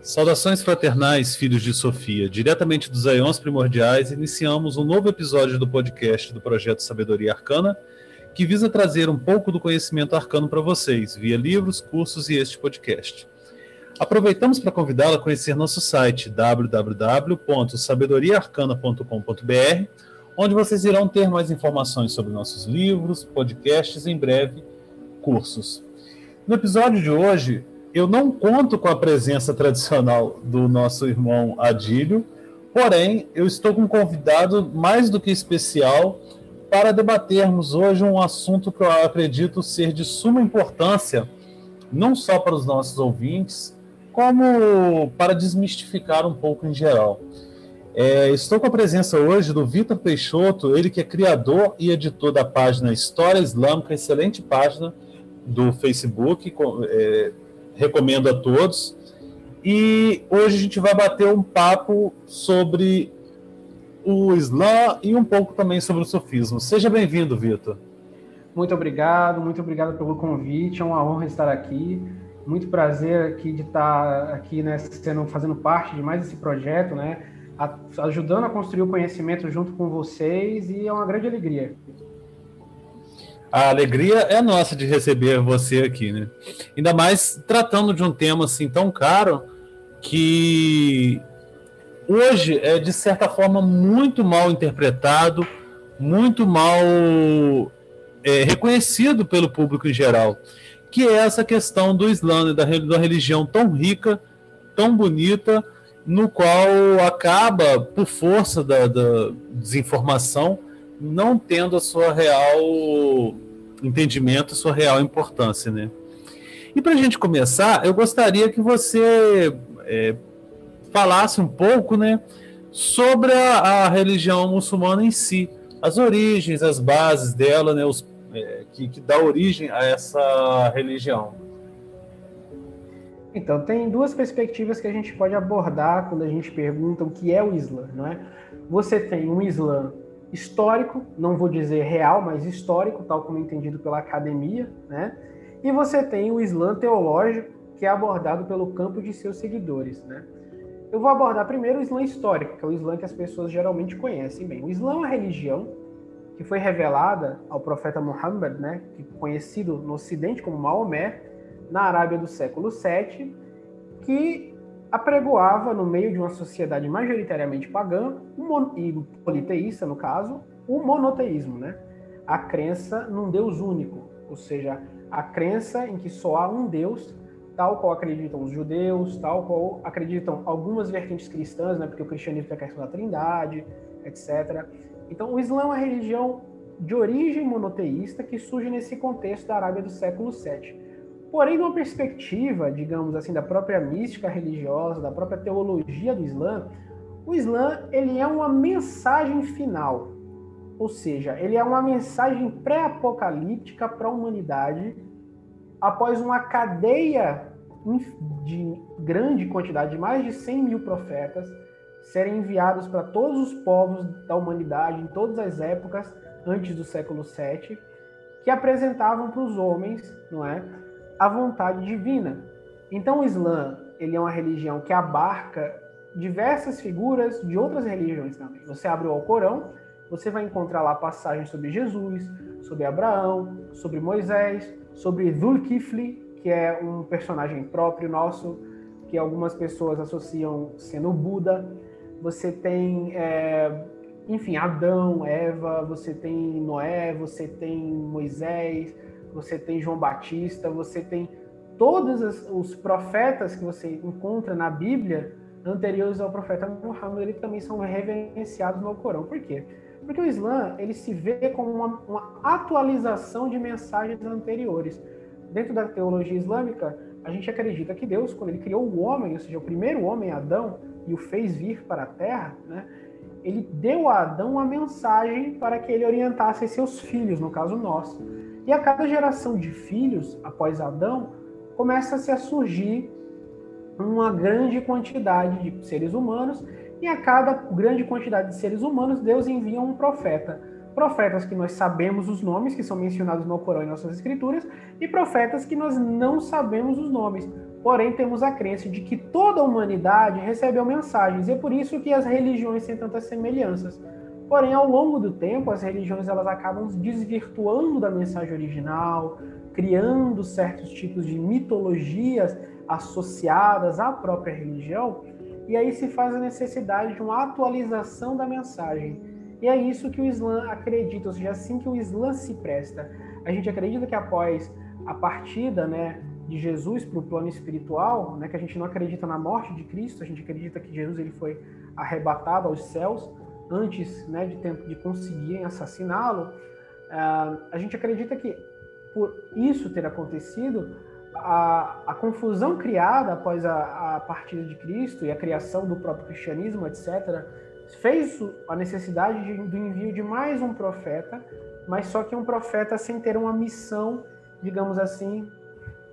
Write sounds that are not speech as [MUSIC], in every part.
Saudações fraternais, filhos de Sofia. Diretamente dos Aions Primordiais, iniciamos um novo episódio do podcast do projeto Sabedoria Arcana, que visa trazer um pouco do conhecimento arcano para vocês, via livros, cursos e este podcast. Aproveitamos para convidá-la a conhecer nosso site www.sabedoriaarcana.com.br, onde vocês irão ter mais informações sobre nossos livros, podcasts e em breve cursos. No episódio de hoje, eu não conto com a presença tradicional do nosso irmão Adílio, porém, eu estou com um convidado mais do que especial para debatermos hoje um assunto que eu acredito ser de suma importância, não só para os nossos ouvintes, como para desmistificar um pouco em geral. É, estou com a presença hoje do Vitor Peixoto, ele que é criador e editor da página História Islâmica, excelente página do Facebook, é, recomendo a todos. E hoje a gente vai bater um papo sobre o Islã e um pouco também sobre o sufismo. Seja bem-vindo, Vitor. Muito obrigado, muito obrigado pelo convite. É uma honra estar aqui. Muito prazer aqui de estar aqui, né, sendo, fazendo parte de mais esse projeto, né, ajudando a construir o conhecimento junto com vocês e é uma grande alegria. A alegria é nossa de receber você aqui, né? Ainda mais tratando de um tema assim tão caro que hoje é de certa forma muito mal interpretado, muito mal é, reconhecido pelo público em geral que é essa questão do Islã, né, da, da religião tão rica, tão bonita, no qual acaba, por força da, da desinformação, não tendo a sua real entendimento, a sua real importância, né? E para a gente começar, eu gostaria que você é, falasse um pouco, né, sobre a, a, religião muçulmana em si, as origens, as bases dela, né, os é, que, que dá origem a essa religião? Então, tem duas perspectivas que a gente pode abordar quando a gente pergunta o que é o Islã, não é? Você tem um Islã histórico, não vou dizer real, mas histórico, tal como entendido pela academia, né? E você tem o Islã teológico, que é abordado pelo campo de seus seguidores, né? Eu vou abordar primeiro o Islã histórico, que é o Islã que as pessoas geralmente conhecem bem. O Islã é uma religião que foi revelada ao profeta Muhammad, né, conhecido no Ocidente como Maomé, na Arábia do século VII, que apregoava no meio de uma sociedade majoritariamente pagã e politeísta, no caso, o monoteísmo, né? A crença num Deus único, ou seja, a crença em que só há um Deus, tal qual acreditam os judeus, tal qual acreditam algumas vertentes cristãs, né? Porque o cristianismo tem a questão da Trindade, etc. Então, o Islã é uma religião de origem monoteísta que surge nesse contexto da Arábia do século VII. Porém, de uma perspectiva, digamos assim, da própria mística religiosa, da própria teologia do Islã, o Islã ele é uma mensagem final, ou seja, ele é uma mensagem pré-apocalíptica para a humanidade após uma cadeia de grande quantidade, de mais de 100 mil profetas, serem enviados para todos os povos da humanidade em todas as épocas antes do século VII, que apresentavam para os homens, não é, a vontade divina. Então o Islã, ele é uma religião que abarca diversas figuras de outras religiões também. Você abre o Alcorão, você vai encontrar lá passagens sobre Jesus, sobre Abraão, sobre Moisés, sobre Dhul-Kifli, que é um personagem próprio nosso, que algumas pessoas associam sendo Buda você tem, é, enfim, Adão, Eva, você tem Noé, você tem Moisés, você tem João Batista, você tem todos os profetas que você encontra na Bíblia anteriores ao profeta Muhammad, eles também são reverenciados no Corão. Por quê? Porque o Islã ele se vê como uma, uma atualização de mensagens anteriores. Dentro da teologia islâmica, a gente acredita que Deus, quando ele criou o homem, ou seja, o primeiro homem, Adão, e o fez vir para a terra, né, ele deu a Adão uma mensagem para que ele orientasse seus filhos, no caso nós. E a cada geração de filhos, após Adão, começa -se a surgir uma grande quantidade de seres humanos e a cada grande quantidade de seres humanos, Deus envia um profeta. Profetas que nós sabemos os nomes, que são mencionados no Corão e nossas escrituras, e profetas que nós não sabemos os nomes. Porém, temos a crença de que toda a humanidade recebeu mensagens, e é por isso que as religiões têm tantas semelhanças. Porém, ao longo do tempo, as religiões elas acabam desvirtuando da mensagem original, criando certos tipos de mitologias associadas à própria religião, e aí se faz a necessidade de uma atualização da mensagem. E é isso que o Islã acredita, ou seja, assim que o Islã se presta. A gente acredita que após a partida né, de Jesus para o plano espiritual, né, que a gente não acredita na morte de Cristo, a gente acredita que Jesus ele foi arrebatado aos céus antes né, de, de conseguirem assassiná-lo, uh, a gente acredita que por isso ter acontecido, a, a confusão criada após a, a partida de Cristo e a criação do próprio cristianismo, etc., fez a necessidade de, do envio de mais um profeta, mas só que um profeta sem ter uma missão, digamos assim,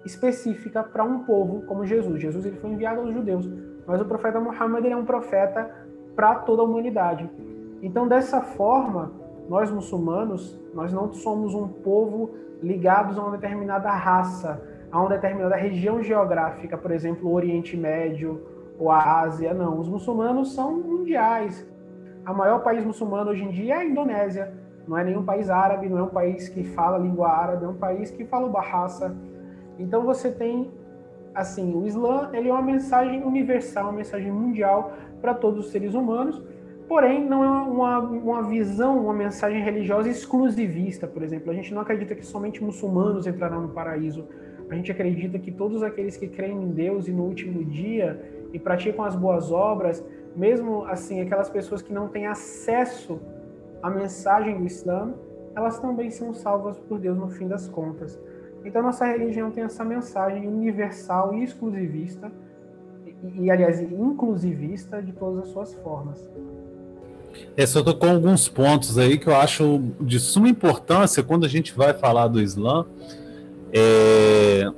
específica para um povo como Jesus. Jesus ele foi enviado aos judeus, mas o profeta Muhammad ele é um profeta para toda a humanidade. Então, dessa forma, nós muçulmanos, nós não somos um povo ligados a uma determinada raça, a uma determinada região geográfica, por exemplo, o Oriente Médio ou a Ásia. Não, os muçulmanos são mundiais. O maior país muçulmano hoje em dia é a Indonésia. Não é nenhum país árabe, não é um país que fala língua árabe, é um país que fala o Bahasa. Então você tem, assim, o Islã ele é uma mensagem universal, uma mensagem mundial para todos os seres humanos Porém, não é uma, uma visão, uma mensagem religiosa exclusivista, por exemplo. A gente não acredita que somente muçulmanos entrarão no paraíso. A gente acredita que todos aqueles que creem em Deus e no último dia e praticam as boas obras, mesmo assim, aquelas pessoas que não têm acesso à mensagem do Islã, elas também são salvas por Deus no fim das contas. Então, nossa religião tem essa mensagem universal e exclusivista, e, e aliás, inclusivista de todas as suas formas. É, só com alguns pontos aí que eu acho de suma importância quando a gente vai falar do Islã, é,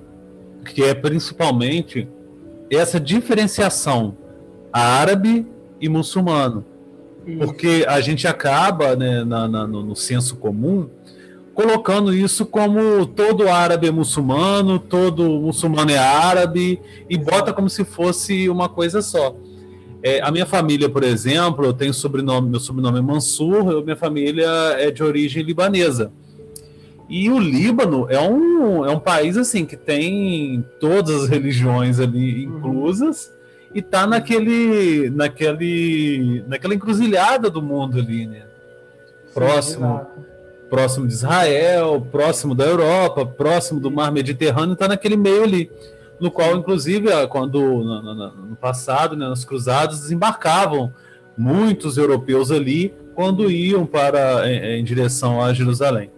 que é principalmente essa diferenciação árabe e muçulmano. Isso. Porque a gente acaba, né, na, na, no, no senso comum, colocando isso como todo árabe é muçulmano, todo muçulmano é árabe, e bota como se fosse uma coisa só. É, a minha família, por exemplo, eu tenho sobrenome, meu sobrenome é Mansur, minha família é de origem libanesa. E o Líbano é um, é um país assim que tem todas as religiões ali uhum. inclusas uhum. e tá naquele, naquele, naquela encruzilhada do mundo ali, né? Próximo, Sim, próximo de Israel, próximo da Europa, próximo do Mar Mediterrâneo, tá naquele meio ali no qual, inclusive, quando no, passado, né, nas cruzadas, desembarcavam muitos europeus ali quando iam para em, em direção a Jerusalém.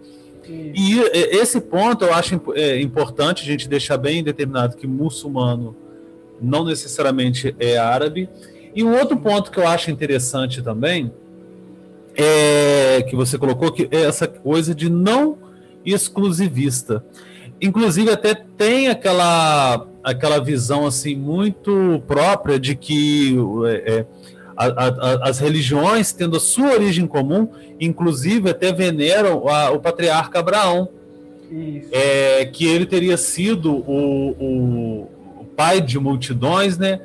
E esse ponto eu acho importante a gente deixar bem determinado que muçulmano não necessariamente é árabe. E um outro ponto que eu acho interessante também é que você colocou que é essa coisa de não exclusivista. Inclusive até tem aquela aquela visão assim muito própria de que é, é a, a, as religiões tendo a sua origem comum, inclusive até veneram a, o patriarca Abraão, é, que ele teria sido o, o, o, pai de multidões, né?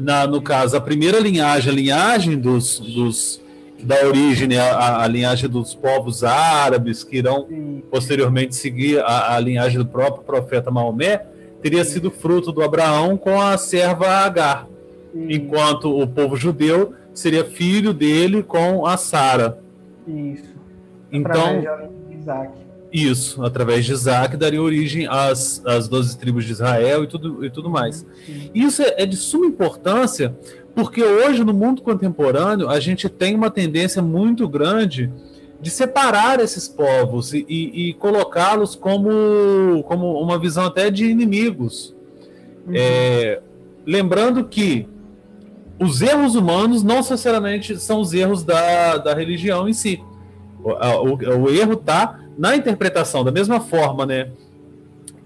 Na, no caso, a primeira linhagem, a linhagem dos, dos da origem, a, a, linhagem dos povos árabes, que irão posteriormente seguir a, a linhagem do próprio profeta Maomé, teria sido fruto do Abraão com a serva Agar, enquanto o povo judeu seria filho dele com a Sara. Isso. Então, isso, através de Isaac, daria origem às, às 12 tribos de Israel e tudo, e tudo mais. Isso é, é de suma importância porque hoje, no mundo contemporâneo, a gente tem uma tendência muito grande de separar esses povos e, e, e colocá-los como, como uma visão até de inimigos. Uhum. É, lembrando que os erros humanos não necessariamente são os erros da, da religião em si. O, o, o erro está na interpretação, da mesma forma, né?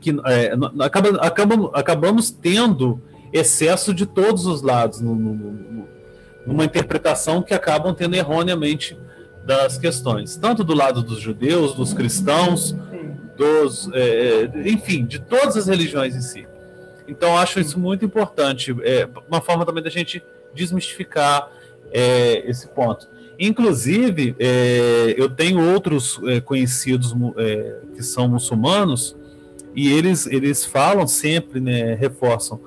Que é, acaba, acabamos, acabamos tendo excesso de todos os lados no, no, no, uma interpretação que acabam tendo erroneamente das questões, tanto do lado dos judeus, dos cristãos, dos, é, é, enfim, de todas as religiões em si. Então, acho isso muito importante, é, uma forma também da gente desmistificar é, esse ponto. Inclusive, é, eu tenho outros é, conhecidos que são muçulmanos e eles, eles falam sempre, né, reforçam,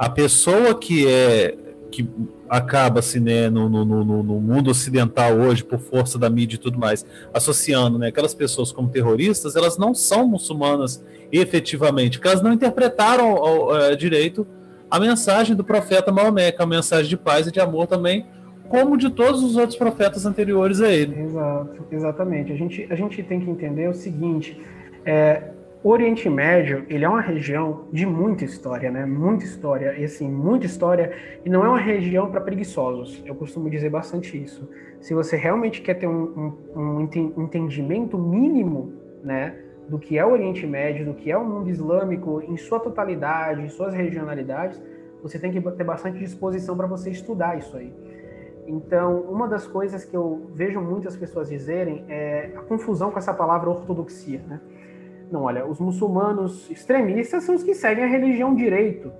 a pessoa que é que acaba-se né, no, no, no, no, mundo ocidental hoje, por força da mídia e tudo mais, associando né, aquelas pessoas como terroristas, elas não são muçulmanas efetivamente, porque elas não interpretaram ao, ao, direito a mensagem do profeta Maomé, que é a mensagem de paz e de amor também, como de todos os outros profetas anteriores a ele. Exato, exatamente. A gente, a gente tem que entender o seguinte: é, o Oriente Médio, ele é uma região de muita história, né? Muita história, e assim, muita história, e não é uma região para preguiçosos. Eu costumo dizer bastante isso. Se você realmente quer ter um, um, um, entendimento mínimo, né, do que é o Oriente Médio, do que é o mundo islâmico em sua totalidade, em suas regionalidades, você tem que ter bastante disposição para você estudar isso aí. Então, uma das coisas que eu vejo muitas pessoas dizerem é a confusão com essa palavra ortodoxia, né? Não, olha, os muçulmanos extremistas são os que seguem a religião direito.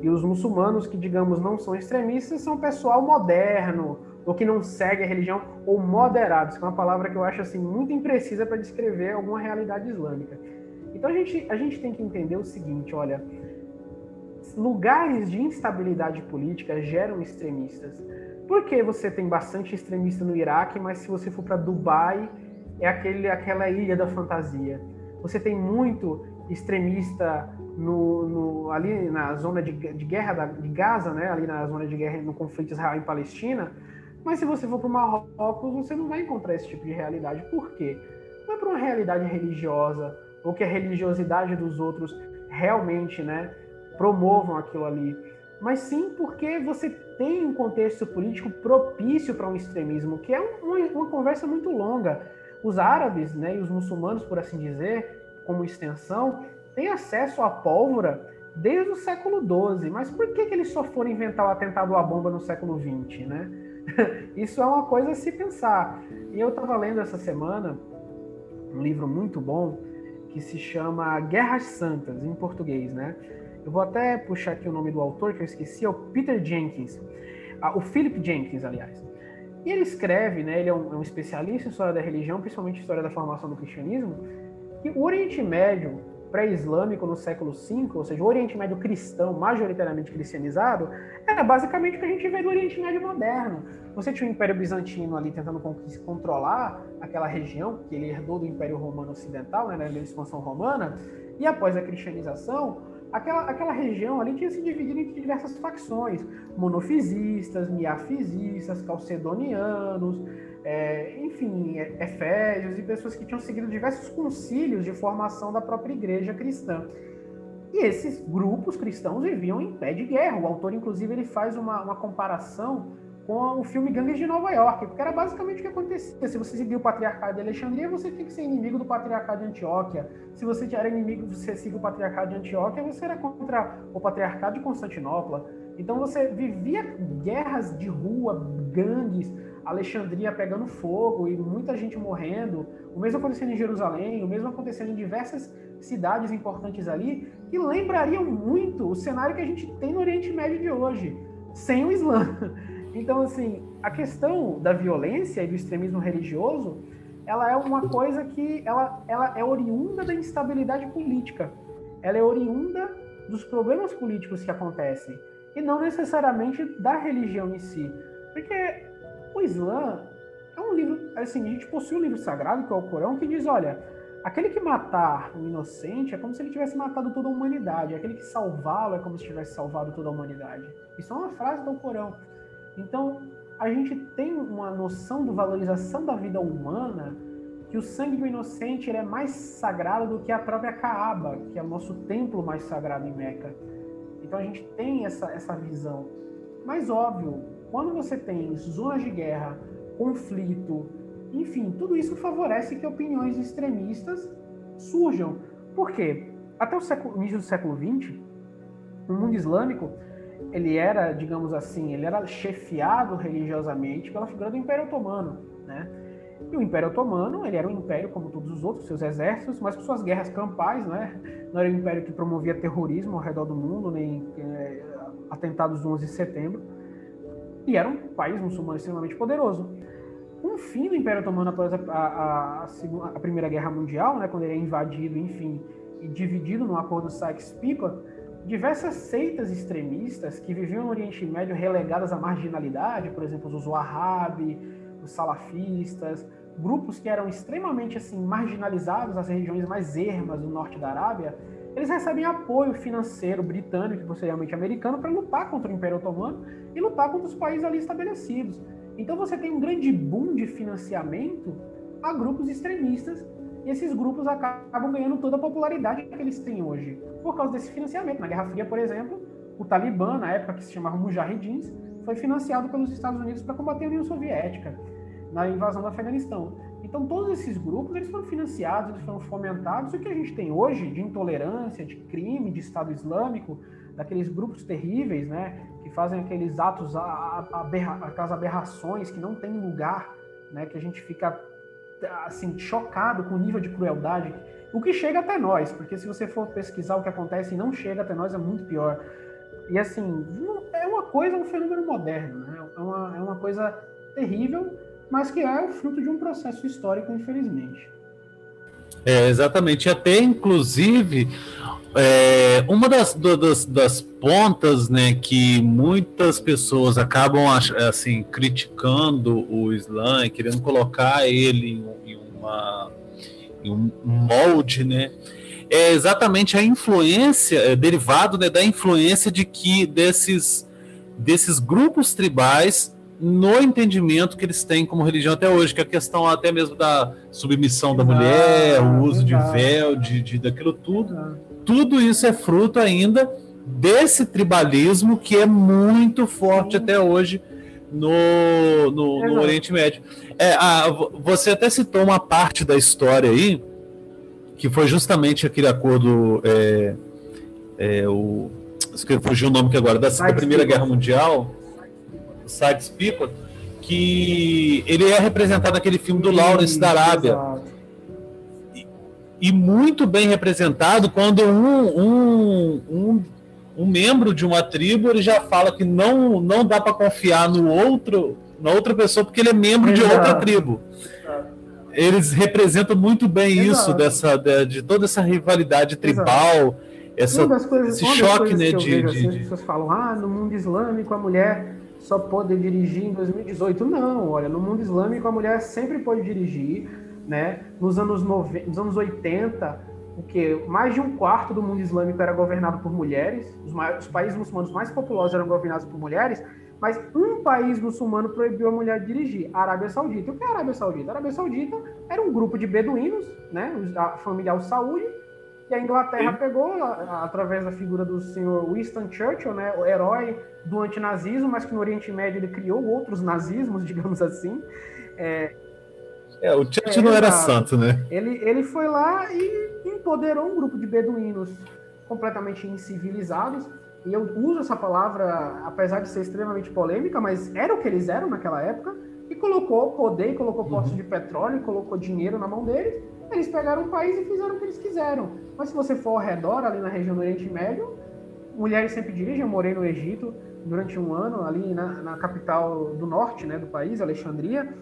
E os muçulmanos que, digamos, não são extremistas são pessoal moderno, ou que não segue a religião, ou moderados, que é uma palavra que eu acho assim muito imprecisa para descrever alguma realidade islâmica. Então a gente, a gente tem que entender o seguinte, olha, lugares de instabilidade política geram extremistas. Por que você tem bastante extremista no Iraque, mas se você for para Dubai, é aquele, aquela ilha da fantasia? Você tem muito extremista no, no, ali na zona de, de guerra da, de Gaza, né? ali na zona de guerra no conflito Israel e Palestina. Mas se você for para o Marrocos, você não vai encontrar esse tipo de realidade. Por quê? Não é para uma realidade religiosa ou que a religiosidade dos outros realmente né, promovam aquilo ali, mas sim porque você tem um contexto político propício para um extremismo, que é uma, uma conversa muito longa. Os árabes né, e os muçulmanos, por assim dizer, como extensão, têm acesso à pólvora desde o século XII. Mas por que, que eles só foram inventar o atentado à bomba no século XX? Né? [LAUGHS] Isso é uma coisa a se pensar. E eu estava lendo essa semana um livro muito bom que se chama Guerras Santas, em português, né? Eu vou até puxar aqui o nome do autor, que eu esqueci, é o Peter Jenkins. Ah, o Philip Jenkins, aliás. E ele escreve, né, ele é um, é um especialista em história da religião, principalmente história da formação do cristianismo, que o Oriente Médio pré-islâmico no século V, ou seja, o Oriente Médio cristão, majoritariamente cristianizado, era basicamente o que a gente vê do Oriente Médio moderno. Você tinha o Império Bizantino ali tentando controlar aquela região, que ele herdou do Império Romano Ocidental, né, na expansão romana, e após a cristianização, aquela, aquela região ali tinha se dividido entre diversas facções, monofisistas, miafisistas, calcedonianos, é, enfim, é, efésios e pessoas que tinham seguido diversos concílios de formação da própria igreja cristã. E esses grupos cristãos viviam em pé de guerra. O autor, inclusive, ele faz uma, uma comparação com o filme Gangues de Nova York, porque era basicamente o que acontecia. Se você seguia o patriarcado de Alexandria, você tinha que ser inimigo do patriarcado de Antioquia. Se você era inimigo, você seguia o patriarcado de Antioquia, você era contra o patriarcado de Constantinopla. Então você vivia guerras de rua, gangues, Alexandria pegando fogo e muita gente morrendo. O mesmo acontecendo em Jerusalém, o mesmo acontecendo em diversas cidades importantes ali, que lembrariam muito o cenário que a gente tem no Oriente Médio de hoje, sem o Islã. Então, assim, a questão da violência e do extremismo religioso, ela é uma coisa que ela, ela é oriunda da instabilidade política. Ela é oriunda dos problemas políticos que acontecem e não necessariamente da religião em si. Porque o Islã é um livro, assim, a gente possui um livro sagrado, que é o Corão, que diz, olha, aquele que matar um inocente é como se ele tivesse matado toda a humanidade, aquele que salvá-lo é como se tivesse salvado toda a humanidade. Isso é uma frase do Corão. Então, a gente tem uma noção de valorização da vida humana que o sangue do inocente é mais sagrado do que a própria Kaaba, que é o nosso templo mais sagrado em Meca. Então a gente tem essa, essa visão. Mas óbvio, quando você tem zonas de guerra, conflito, enfim, tudo isso favorece que opiniões extremistas surjam. Por quê? Até o século, início do século XX, o mundo islâmico ele era, digamos assim, ele era chefiado religiosamente pela figura do Império Otomano, né? E o Império Otomano, ele era um império como todos os outros, seus exércitos, mas com suas guerras campais, né? Não era um império que promovia terrorismo ao redor do mundo, nem é, atentados do 11 de setembro. E era um país muçulmano extremamente poderoso. O fim do Império Otomano após a, a, a, a, Primeira Guerra Mundial, né, quando ele é invadido, enfim, e dividido no Acordo Sykes-Picot, diversas seitas extremistas que viviam no Oriente Médio relegadas à marginalidade, por exemplo, os Wahhabi, os salafistas, grupos que eram extremamente assim marginalizados nas regiões mais ermas do norte da Arábia, eles recebem apoio financeiro britânico e posteriormente americano para lutar contra o Império Otomano e lutar contra os países ali estabelecidos. Então você tem um grande boom de financiamento a grupos extremistas e esses grupos acabam ganhando toda a popularidade que eles têm hoje, por causa desse financiamento. Na Guerra Fria, por exemplo, o Talibã, na época que se chamava Mujahidins, foi financiado pelos Estados Unidos para combater a União Soviética na invasão do Afeganistão. Então, todos esses grupos eles foram financiados, eles foram fomentados. O que a gente tem hoje de intolerância, de crime, de Estado Islâmico, daqueles grupos terríveis, né, que fazem aqueles atos, aquelas aberrações que não têm lugar, né, que a gente fica assim, chocado com o nível de crueldade, o que chega até nós, porque se você for pesquisar o que acontece e não chega até nós, é muito pior. E assim, é uma coisa, um fenômeno moderno, né? é, uma, é uma coisa terrível, mas que é o fruto de um processo histórico, infelizmente. É, exatamente. Até, inclusive, é, uma das, das, das, pontas né, que muitas pessoas acabam assim criticando o Islã e querendo colocar ele em, em, uma, em um molde, né, é exatamente a influência, é, derivado né, da influência de que desses, desses grupos tribais no entendimento que eles têm como religião até hoje, que é a questão até mesmo da submissão da mulher, o uso de véu, de, de daquilo tudo tudo isso é fruto ainda desse tribalismo que é muito forte até hoje no, no, no Oriente Médio. É, a, você até citou uma parte da história aí, que foi justamente aquele acordo. É, é, o, fugiu o nome que agora, da, da Primeira Guerra Mundial, Sykes-Picot, que ele é representado naquele filme do Lawrence da Arábia. E muito bem representado quando um, um, um, um, membro de uma tribo ele já fala que não, não dá para confiar no outro na outra pessoa porque ele é membro Exato. de outra tribo. Eles representam muito bem Exato. isso dessa de, de, toda essa rivalidade tribal, essa, coisas, esse choque, né? De, vejo, de, assim, As pessoas falam, ah, no mundo islâmico a mulher só pode dirigir em 2018. Não, olha, no mundo islâmico a mulher sempre pode dirigir né? Nos anos, nove... Nos anos 80, o que mais de um quarto do mundo islâmico era governado por mulheres, os, os países muçulmanos mais populosos eram governados por mulheres, mas um país muçulmano proibiu a mulher de dirigir, a Arábia Saudita. O que é a Arábia Saudita? A Arábia Saudita era um grupo de beduínos, né, a família Al-Saud, e a Inglaterra Sim. pegou, a, através da figura do senhor Winston Churchill, né, o herói do antinazismo, mas que no Oriente Médio ele criou outros nazismos, [LAUGHS] digamos assim, é, é, o Churchill é, não era santo, né? Ele, ele foi lá e empoderou um grupo de beduínos completamente incivilizados. E eu uso essa palavra, apesar de ser extremamente polêmica, mas era o que eles eram naquela época. E colocou poder, colocou postos uhum. de petróleo, colocou dinheiro na mão deles. Eles pegaram o país e fizeram o que eles quiseram. Mas se você for ao redor, ali na região do Oriente Médio, mulheres sempre dirigem. Eu morei no Egito durante um ano, ali na, na capital do norte né, do país, Alexandria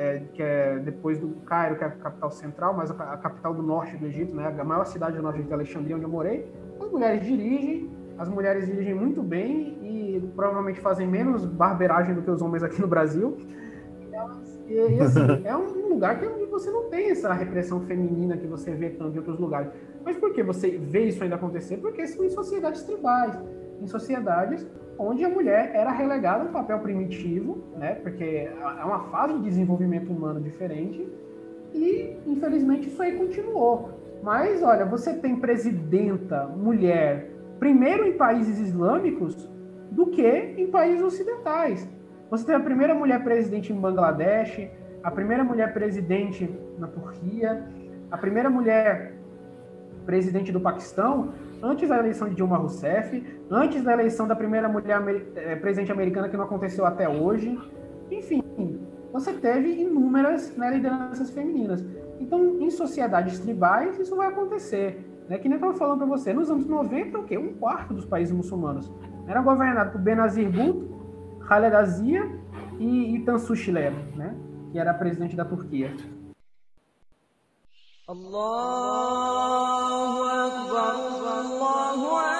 é, que é depois do Cairo, que é a capital central, mas a, a, capital do norte do Egito, né, a maior cidade do norte do Egito, Alexandria, onde eu morei. As mulheres dirigem, as mulheres dirigem muito bem e provavelmente fazem menos barbeiragem do que os homens aqui no Brasil. E, e assim, [LAUGHS] é um lugar que você não tem essa repressão feminina que você vê tanto em outros lugares. Mas por que você vê isso ainda acontecer? Porque são em sociedades tribais, em sociedades onde a mulher era relegada a um papel primitivo, né, porque é uma fase de desenvolvimento humano diferente, e infelizmente isso aí continuou. Mas olha, você tem presidenta mulher primeiro em países islâmicos do que em países ocidentais. Você tem a primeira mulher presidente em Bangladesh, a primeira mulher presidente na Turquia, a primeira mulher presidente do Paquistão, antes da eleição de Dilma Rousseff, antes da eleição da primeira mulher é, presidente americana que não aconteceu até hoje. Enfim, você teve inúmeras né, lideranças femininas. Então, em sociedades tribais, isso vai acontecer. Né? Que nem eu estava falando para você, nos anos 90, o quê? Um quarto dos países muçulmanos era governado por Benazir Bhutto, Khaled Azia e, e Tansu né? que era presidente da Turquia. Allahu Akbar, Allahu Akbar.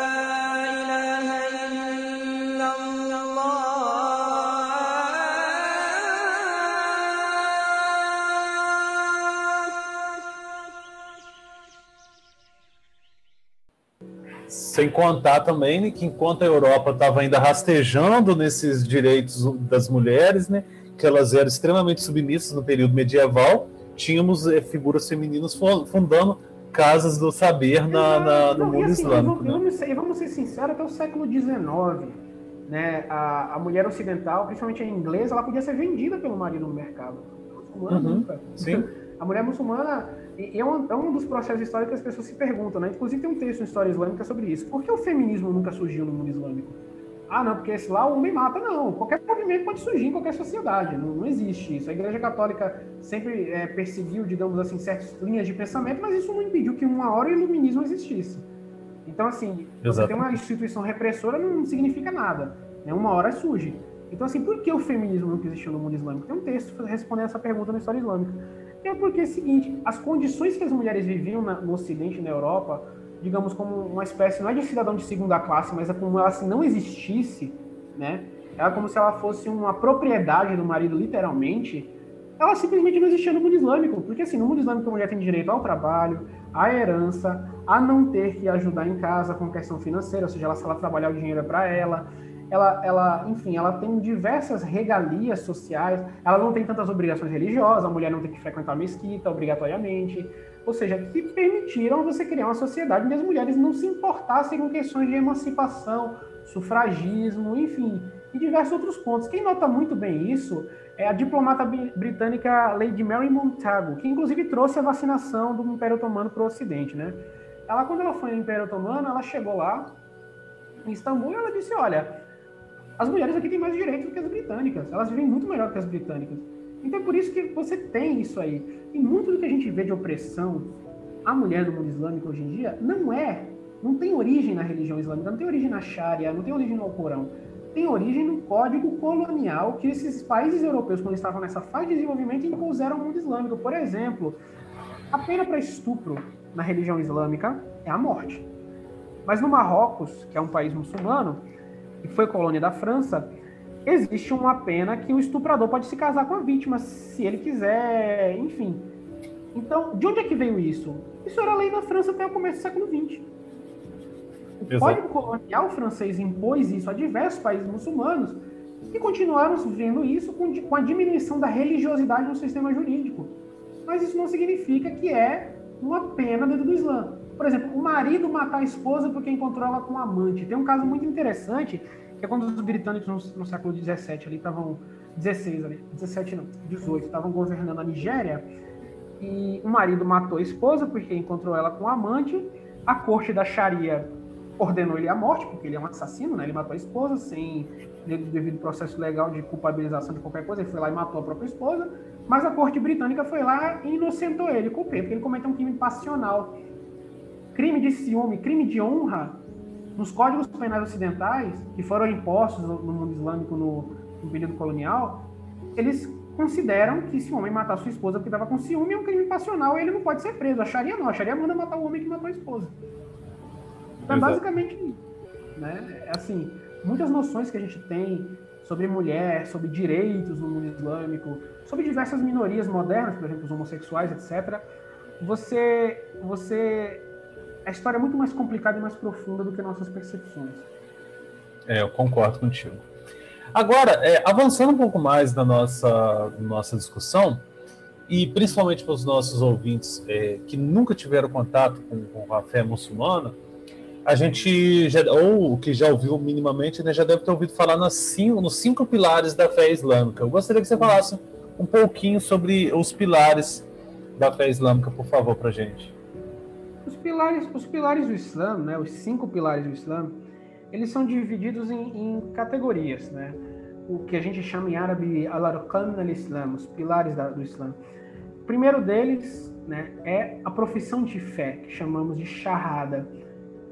Sem contar também que enquanto a Europa estava ainda rastejando nesses direitos das mulheres, né, que elas eram extremamente submissas no período medieval, tínhamos é, figuras femininas fundando casas do saber na, na no mundo assim, islâmico. E vamos, né? vamos, vamos, ser sinceros, até o século XIX, né, a, a mulher ocidental, principalmente a inglesa, ela podia ser vendida pelo marido no mercado. Muçulmana uhum, nunca. Sim. A mulher muçulmana e é um, é um, dos processos históricos que as pessoas se perguntam, né? Inclusive tem um texto em História Islâmica sobre isso. Por que o feminismo nunca surgiu no mundo islâmico? Ah, não, porque esse lá o homem mata. Não, qualquer movimento pode surgir em qualquer sociedade. Não, não existe isso. A Igreja Católica sempre é, perseguiu, digamos assim, certas linhas de pensamento, mas isso não impediu que uma hora o iluminismo existisse. Então, assim, você tem uma instituição repressora não significa nada. Né? Uma hora surge. Então, assim, por que o feminismo nunca existiu no mundo islâmico? Tem um texto respondendo essa pergunta na história islâmica. É porque é o seguinte, as condições que as mulheres viviam na, no Ocidente, na Europa, digamos, como uma espécie, não é de cidadão de segunda classe, mas é como ela se não existisse, né? Ela é como se ela fosse uma propriedade do marido, literalmente. Ela simplesmente não existia no mundo islâmico, porque assim, no mundo islâmico a mulher tem direito ao trabalho, à herança, a não ter que ajudar em casa com questão financeira, ou seja, ela, se ela trabalhar o dinheiro é para ela. Ela, ela, enfim, ela tem diversas regalias sociais, ela não tem tantas obrigações religiosas, a mulher não tem que frequentar a mesquita obrigatoriamente, ou seja, que permitiram você criar uma sociedade onde as mulheres não se importassem com questões de emancipação, sufragismo, enfim, e diversos outros pontos. Quem nota muito bem isso é a diplomata britânica Lady Mary Montagu, que inclusive trouxe a vacinação do Império Otomano para o Ocidente, né? Ela, quando ela foi no Império Otomano, ela chegou lá em Istambul e ela disse, olha, as mulheres aqui têm mais direitos do que as britânicas, elas vivem muito melhor que as britânicas. Então é por isso que você tem isso aí. E muito do que a gente vê de opressão à mulher no mundo islâmico hoje em dia não é, não tem origem na religião islâmica, não tem origem na Sharia, não tem origem no Alcorão. Tem origem no código colonial que esses países europeus, quando estavam nessa fase de desenvolvimento, impuseram ao mundo islâmico. Por exemplo, a pena para estupro na religião islâmica é a morte. Mas no Marrocos, que é um país muçulmano, e foi colônia da França, existe uma pena que o estuprador pode se casar com a vítima, se ele quiser, enfim. Então, de onde é que veio isso? Isso era lei na França até o começo do século XX. O Exato. Código Colonial francês impôs isso a diversos países muçulmanos e continuaram vendo isso com a diminuição da religiosidade no sistema jurídico. Mas isso não significa que é uma pena dentro do Islã. Por exemplo, o marido matar a esposa porque encontrou ela com um amante. Tem um caso muito interessante que é quando os britânicos no, no século 17 ali estavam 16 ali, 17 não, 18, estavam governando a Nigéria e o marido matou a esposa porque encontrou ela com um amante. A corte da Sharia ordenou ele à morte porque ele é um assassino, né? Ele matou a esposa sem devido processo legal de culpabilização de qualquer coisa, ele foi lá e matou a própria esposa. Mas a corte britânica foi lá e inocentou ele, culpou, porque ele cometeu um crime passional. Crime de ciúme, crime de honra nos códigos penais ocidentais, que foram impostos no, mundo islâmico no, no período colonial, eles consideram que se o homem matar sua esposa porque estava com ciúme é um crime passional e ele não pode ser preso. A Sharia não, a Sharia manda matar o homem que matou a esposa. Então é basicamente isso. Né? É assim, muitas noções que a gente tem sobre mulher, sobre direitos no mundo islâmico, sobre diversas minorias modernas, por exemplo, os homossexuais, etc. Você, você a história é muito mais complicada e mais profunda do que nossas percepções. É, eu concordo contigo. Agora, é, avançando um pouco mais na nossa, nossa discussão, e principalmente para os nossos ouvintes é, que nunca tiveram contato com, com, a fé muçulmana, a gente, já, ou que já ouviu minimamente, né, já deve ter ouvido falar nas cinco, nos cinco pilares da fé islâmica. Eu gostaria que você falasse um pouquinho sobre os pilares da fé islâmica, por favor, para a gente. Os pilares, os pilares do Islã, né, os cinco pilares do Islã, eles são divididos em, em categorias, né? O que a gente chama em árabe al-arkan al-islam, os pilares da, do Islã. O primeiro deles, né, é a profissão de fé, que chamamos de shahada,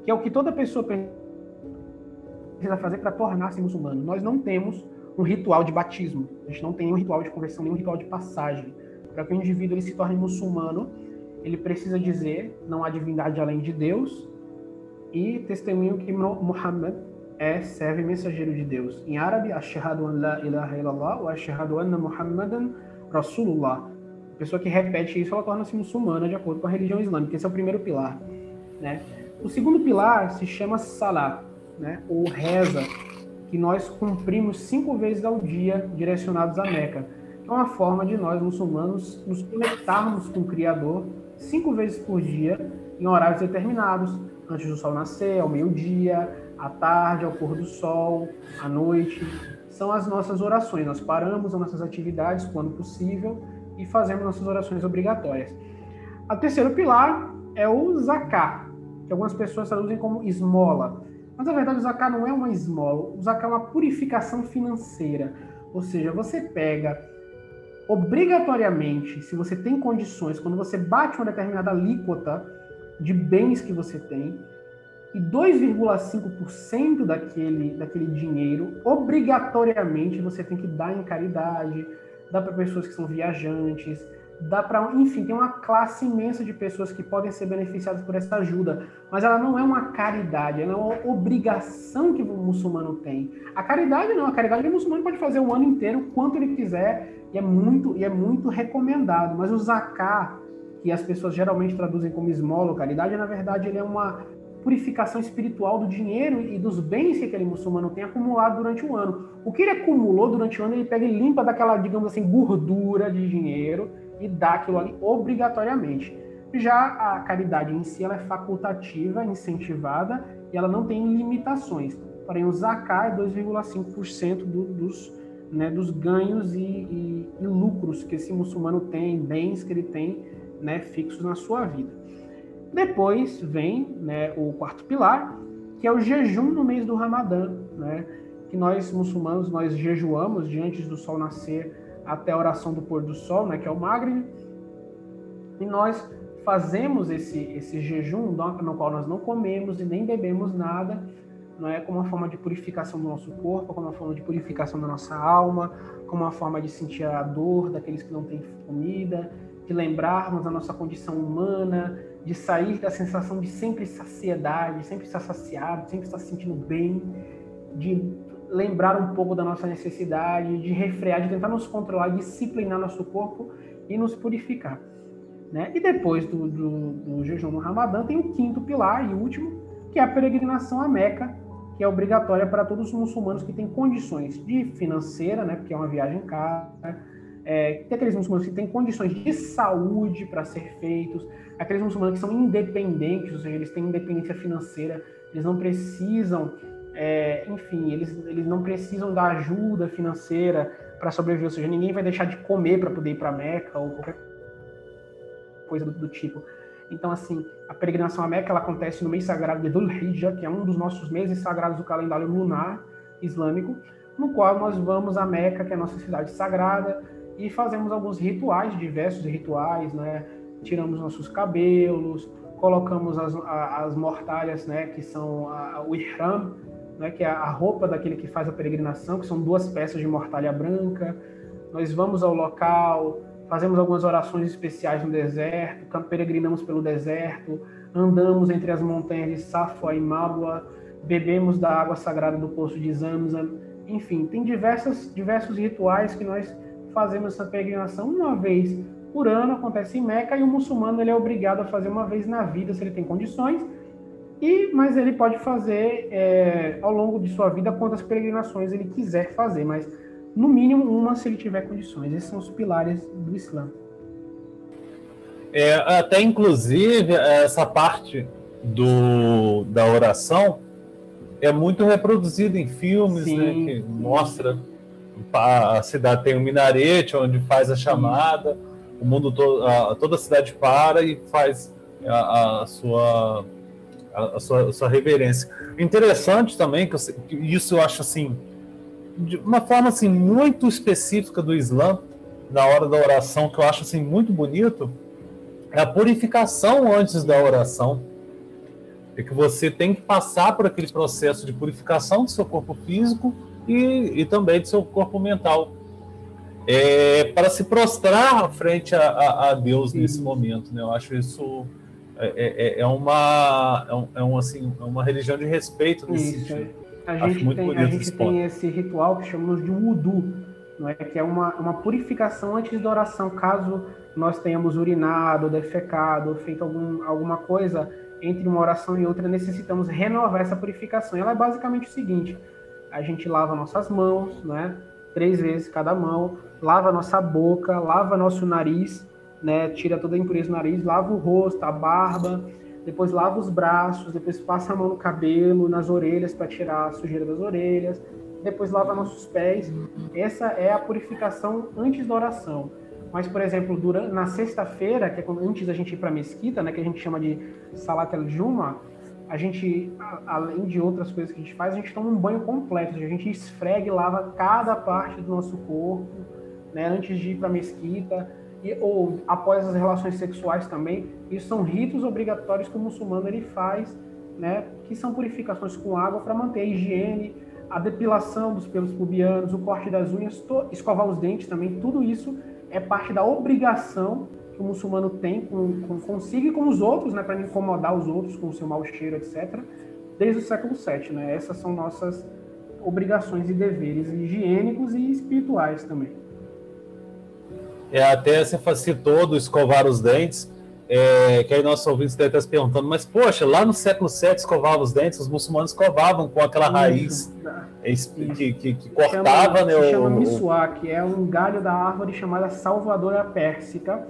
que é o que toda pessoa precisa fazer para tornar-se muçulmano. Nós não temos um ritual de batismo, a gente não tem um ritual de conversão, nenhum ritual de passagem. Para que o indivíduo ele se torne muçulmano, ele precisa dizer não há divindade além de Deus e testemunho que Muhammad é servo e mensageiro de Deus. Em árabe, ashhadu an la ilaha illallah wa ashhadu anna Muhammadan Rasulullah. A pessoa que repete isso, ela torna-se muçulmana de acordo com a religião islâmica. Esse é o primeiro pilar, né? O segundo pilar se chama salat, né? Ou reza, que nós cumprimos cinco vezes ao dia direcionados à Meca. É uma forma de nós muçulmanos nos conectarmos com o Criador cinco vezes por dia em horários determinados, antes do sol nascer, ao meio-dia, à tarde, ao pôr do sol, à noite. São as nossas orações. Nós paramos as nossas atividades quando possível e fazemos nossas orações obrigatórias. O terceiro pilar é o zakat, que algumas pessoas traduzem como esmola. Mas na verdade o zakat não é uma esmola, o zakat é uma purificação financeira. Ou seja, você pega obrigatoriamente, se você tem condições, quando você bate uma determinada alíquota, de bens que você tem e 2,5% daquele, daquele dinheiro, obrigatoriamente você tem que dar em caridade, dá para pessoas que são viajantes, dá para, enfim, tem uma classe imensa de pessoas que podem ser beneficiadas por essa ajuda, mas ela não é uma caridade, ela é uma obrigação que o muçulmano tem. A caridade não, a caridade o muçulmano pode fazer o ano inteiro quanto ele quiser e é muito e é muito recomendado, mas o zakat que as pessoas geralmente traduzem como esmola ou caridade, na verdade ele é uma purificação espiritual do dinheiro e dos bens que aquele muçulmano tem acumulado durante o ano. O que ele acumulou durante o ano, ele pega e limpa daquela, digamos assim, gordura de dinheiro e dá aquilo ali obrigatoriamente. Já a caridade em si, ela é facultativa, incentivada e ela não tem limitações. Porém, o zakat é 2,5% do, dos, né, dos ganhos e, e, e lucros que esse muçulmano tem, bens que ele tem né, fixos na sua vida. Depois vem né, o quarto pilar, que é o jejum no mês do Ramadã, né, que nós muçulmanos nós jejuamos diante do sol nascer até a oração do pôr do sol, né, que é o Maghrib, e nós fazemos esse, esse jejum no qual nós não comemos e nem bebemos nada, não é? Como uma forma de purificação do nosso corpo, como uma forma de purificação da nossa alma, como uma forma de sentir a dor daqueles que não têm comida, de lembrarmos da nossa condição humana, de sair da sensação de sempre saciedade, sempre estar saciado, sempre estar se sentindo bem, de lembrar um pouco da nossa necessidade, de refrear, de tentar nos controlar, disciplinar nosso corpo e nos purificar. Né? E depois do, do, do jejum no Ramadã tem o quinto pilar e último, que é a peregrinação à Meca, que é obrigatória para todos os muçulmanos que têm condições de financeira, né, porque é uma viagem cara, é, tem aqueles muçulmanos que têm condições de saúde para ser feitos, aqueles muçulmanos que são independentes, ou seja, eles têm independência financeira, eles não precisam, é, enfim, eles, eles não precisam da ajuda financeira para sobreviver, ou seja, ninguém vai deixar de comer para poder ir para Meca ou qualquer coisa do, do, tipo. Então, assim, a peregrinação a Meca ela acontece no mês sagrado de Dhul Hijjah, que é um dos nossos meses sagrados do calendário lunar islâmico, no qual nós vamos a Meca, que é a nossa cidade sagrada, e fazemos alguns rituais, diversos rituais, né? Tiramos nossos cabelos, colocamos as, as mortalhas, né? Que são a, o ihram, né? Que é a roupa daquele que faz a peregrinação, que são duas peças de mortalha branca. Nós vamos ao local, fazemos algumas orações especiais no deserto, peregrinamos pelo deserto, andamos entre as montanhas de Safwa e Mabwa, bebemos da água sagrada do poço de Zamzam. Enfim, tem diversas, diversos rituais que nós fazemos essa peregrinação uma vez por ano, acontece em Meca, e o muçulmano ele é obrigado a fazer uma vez na vida, se ele tem condições, E, mas ele pode fazer é, ao longo de sua vida quantas peregrinações ele quiser fazer, mas no mínimo uma se ele tiver condições. Esses são os pilares do Islã. É, até inclusive essa parte do, da oração é muito reproduzida em filmes, Sim. né, que mostra a cidade tem um minarete onde faz a chamada, Sim. o mundo todo, a, toda a cidade para e faz a, a sua a, sua, a sua reverência. Interessante também que, eu, que isso eu acho assim de uma forma assim muito específica do Islã na hora da oração que eu acho assim muito bonito é a purificação antes da oração é que você tem que passar por aquele processo de purificação do seu corpo físico e, e também do seu corpo mental. É, para se prostrar frente a, a, a Deus Sim. nesse momento. Né? Eu acho isso é, é, é, é uma, é, um, é, um, assim, é uma religião de respeito nesse isso. sentido. A gente, tem, a gente tem esse ritual que chamamos de wudu, não é? que é uma, uma purificação antes da oração, caso nós tenhamos urinado, defecado, feito algum, alguma coisa entre uma oração e outra, necessitamos renovar essa purificação. Ela é basicamente o seguinte: a gente lava nossas mãos, né? Três vezes cada mão, lava nossa boca, lava nosso nariz, né? Tira toda a impureza do nariz, lava o rosto, a barba, depois lava os braços, depois passa a mão no cabelo, nas orelhas para tirar a sujeira das orelhas, depois lava nossos pés. Essa é a purificação antes da oração. Mas, por exemplo, durante, na sexta-feira, que é quando, antes da gente ir para a mesquita, né, que a gente chama de Salat al-Juma, a gente, além de outras coisas que a gente faz, a gente toma um banho completo. A gente esfrega e lava cada parte do nosso corpo, né, antes de ir para a mesquita, e, ou após as relações sexuais também. Isso são ritos obrigatórios que o muçulmano ele faz, né, que são purificações com água para manter a higiene, a depilação dos pelos pubianos, o corte das unhas, escovar os dentes também, tudo isso é parte da obrigação que o muçulmano tem com, com consigo e com os outros, né, para não incomodar os outros com o seu mau cheiro, etc., desde o século VII. Né? Essas são nossas obrigações e deveres higiênicos e espirituais também. É, até você citou do escovar os dentes, é, que aí nossos ouvintes devem estar se perguntando, mas poxa, lá no século VII escovava os dentes, os muçulmanos escovavam com aquela raiz isso, que, que, que, cortava, chama, né? Se chama missuá, que é um galho da árvore chamada salvadora pérsica,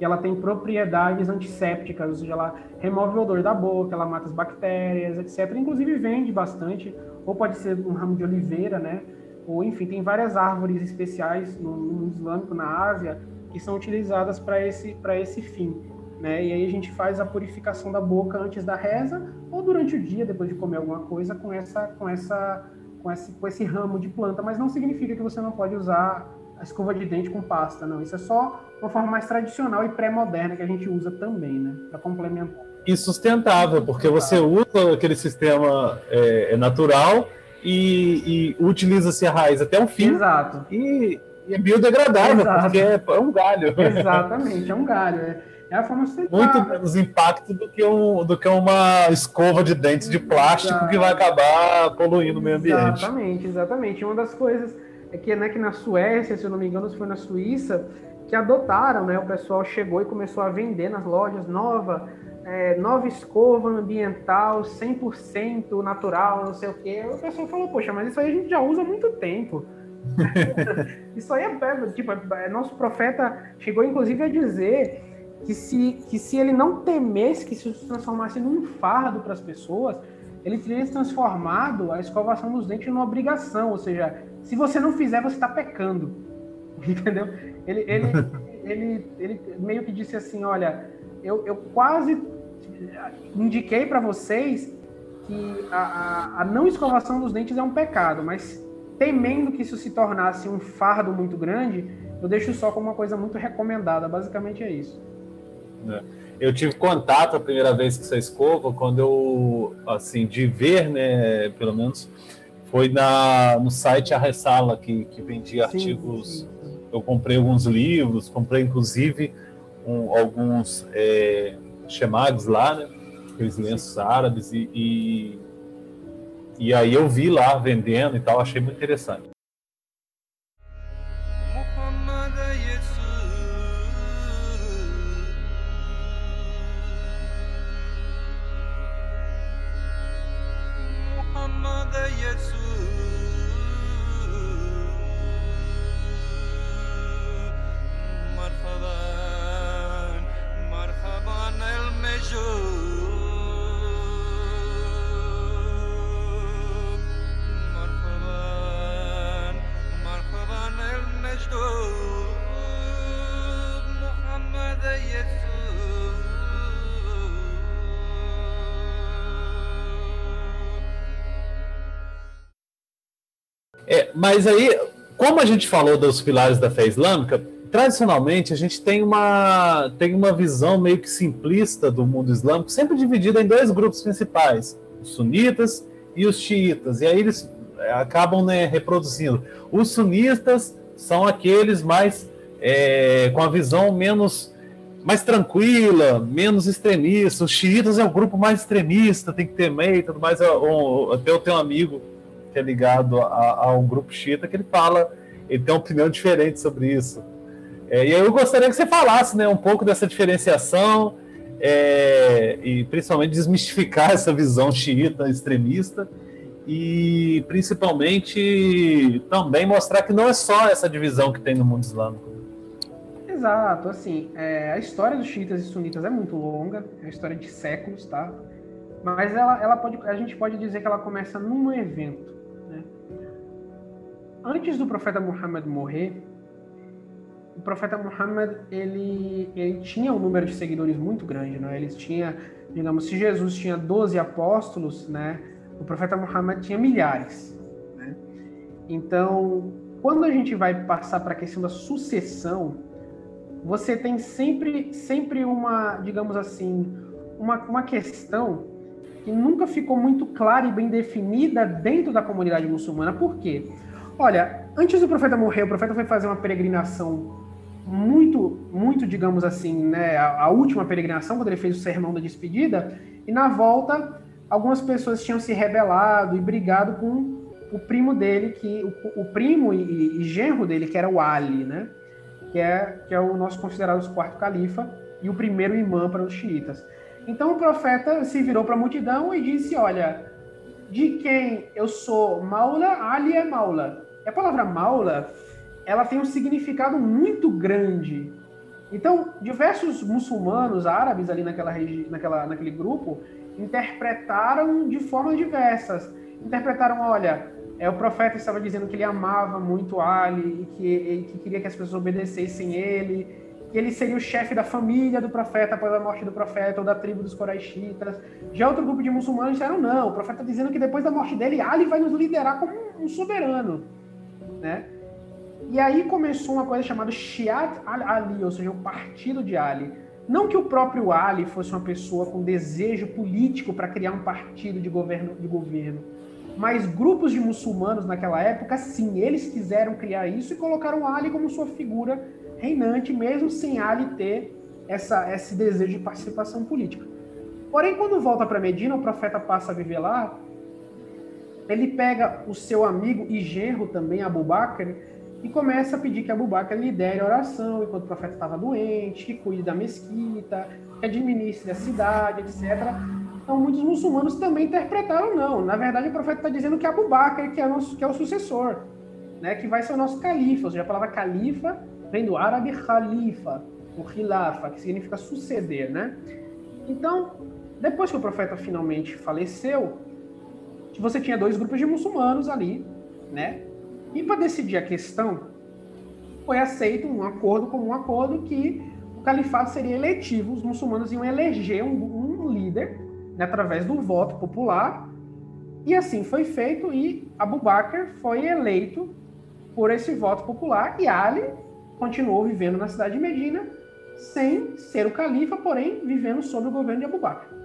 e ela tem propriedades antissépticas, ou seja, ela remove o odor da boca, ela mata as bactérias, etc. Inclusive vende bastante, ou pode ser um ramo de oliveira, né? Ou enfim, tem várias árvores especiais no, no islâmico, na Ásia, que são utilizadas para esse, esse fim. Né? E aí a gente faz a purificação da boca antes da reza ou durante o dia, depois de comer alguma coisa, com essa, com essa, com esse, com esse ramo de planta. Mas não significa que você não pode usar a escova de dente com pasta, não. Isso é só uma forma mais tradicional e pré-moderna que a gente usa também, né? Para complementar. E sustentável, porque você usa aquele sistema é, é natural e, e utiliza-se a raiz até o fim. Exato. E, e é biodegradável, Exato. porque é, é, um galho. Exatamente, é um galho. É. É a forma Muito menos impacto do que, um, do que uma escova de dentes de plástico Exato. que vai acabar poluindo o meio ambiente. Exatamente, exatamente. Uma das coisas é que, né, que na Suécia, se eu não me engano, se foi na Suíça, que adotaram, né? O pessoal chegou e começou a vender nas lojas nova, é, nova escova ambiental, 100% natural, não sei o quê. O pessoal falou, poxa, mas isso aí a gente já usa há muito tempo. [LAUGHS] isso aí é, tipo, é, nosso profeta chegou inclusive a dizer que se, que se ele não temesse que isso se transformasse num fardo para as pessoas, ele teria transformado a escovação dos dentes numa obrigação, ou seja, se você não fizer, você está pecando, [LAUGHS] entendeu? Ele, ele, [LAUGHS] ele, ele meio que disse assim, olha, eu, eu quase indiquei para vocês que a, a, a não escovação dos dentes é um pecado, mas temendo que isso se tornasse um fardo muito grande, eu deixo só como uma coisa muito recomendada. Basicamente é isso. Né? Eu tive contato a primeira vez com essa escova, quando eu, assim, de ver, né, pelo menos, foi na, no site A Ressala, que, que vendia sim, artigos. Sim. Eu comprei alguns livros, comprei inclusive um, alguns é, chemags lá, né, aqueles lenços árabes, e, e, e aí eu vi lá vendendo e tal, achei muito interessante. Mas aí, como a gente falou dos pilares da fé islâmica, tradicionalmente a gente tem uma, tem uma visão meio que simplista do mundo islâmico, sempre dividida em dois grupos principais, os sunitas e os xiitas. E aí eles é, acabam né, reproduzindo. Os sunistas são aqueles mais é, com a visão menos mais tranquila, menos extremista. Os xiitas é o grupo mais extremista, tem que ter meio e tudo mais. Até eu tenho um amigo que é ligado a, a, um grupo xiita, que ele fala, ele tem uma opinião diferente sobre isso. É, e eu gostaria que você falasse né, um pouco dessa diferenciação é, e principalmente desmistificar [LAUGHS] essa visão xiita extremista e principalmente também mostrar que não é só essa divisão que tem no mundo islâmico. Exato, assim, é, a história dos xiitas e sunitas é muito longa, é uma história de séculos, tá? Mas ela, ela pode, a gente pode dizer que ela começa num evento antes do profeta Muhammad morrer, o profeta Muhammad ele, ele tinha um número de seguidores muito grande, né? Eles tinha, digamos, se Jesus tinha 12 apóstolos, né? O profeta Muhammad tinha milhares, né? Então, quando a gente vai passar para a questão da sucessão, você tem sempre sempre uma, digamos assim, uma, uma questão que nunca ficou muito clara e bem definida dentro da comunidade muçulmana. Por quê? Olha, antes do profeta morrer, o profeta foi fazer uma peregrinação muito, muito, digamos assim, né, a, a, última peregrinação, quando ele fez o sermão da despedida, e na volta, algumas pessoas tinham se rebelado e brigado com o primo dele, que o, o primo e, e, genro dele, que era o Ali, né, que é, que é o nosso considerado quarto califa e o primeiro imã para os xiitas. Então o profeta se virou para a multidão e disse: Olha, de quem eu sou Maula, Ali é Maula. A palavra maula, ela tem um significado muito grande. Então, diversos muçulmanos árabes ali naquela, naquela, naquele grupo interpretaram de formas diversas. Interpretaram, olha, é, o profeta estava dizendo que ele amava muito Ali e que, e que queria que as pessoas obedecessem ele, que ele seria o chefe da família do profeta após a morte do profeta ou da tribo dos Coraixitas. Já outro grupo de muçulmanos disseram, não, o profeta está dizendo que depois da morte dele, Ali vai nos liderar como um soberano né? E aí começou uma coisa chamada Shiat al-Ali, ou seja, o partido de Ali. Não que o próprio Ali fosse uma pessoa com desejo político para criar um partido de governo, de governo, mas grupos de muçulmanos naquela época, sim, eles quiseram criar isso e colocaram Ali como sua figura reinante, mesmo sem Ali ter essa, esse desejo de participação política. Porém, quando volta para Medina, o profeta passa a viver lá, ele pega o seu amigo e genro também, Abu Bakr, e começa a pedir que Abu Bakr lidere a oração enquanto o profeta estava doente, que cuide da mesquita, que administre a cidade, etc. Então, muitos muçulmanos também interpretaram não. Na verdade, o profeta está dizendo que Abu Bakr que é, nosso, que é o sucessor, né, que vai ser o nosso califa. Ou seja, a palavra califa vem do árabe khalifa, o khilafa, que significa suceder, né? Então, depois que o profeta finalmente faleceu, você tinha dois grupos de muçulmanos ali, né? E para decidir a questão, foi aceito um acordo como um acordo que o califato seria eletivo, os muçulmanos iam eleger um, um líder né, através do voto popular, e assim foi feito, e Abu Bakr foi eleito por esse voto popular, e Ali continuou vivendo na cidade de Medina, sem ser o califa, porém vivendo sob o governo de Abu Bakr.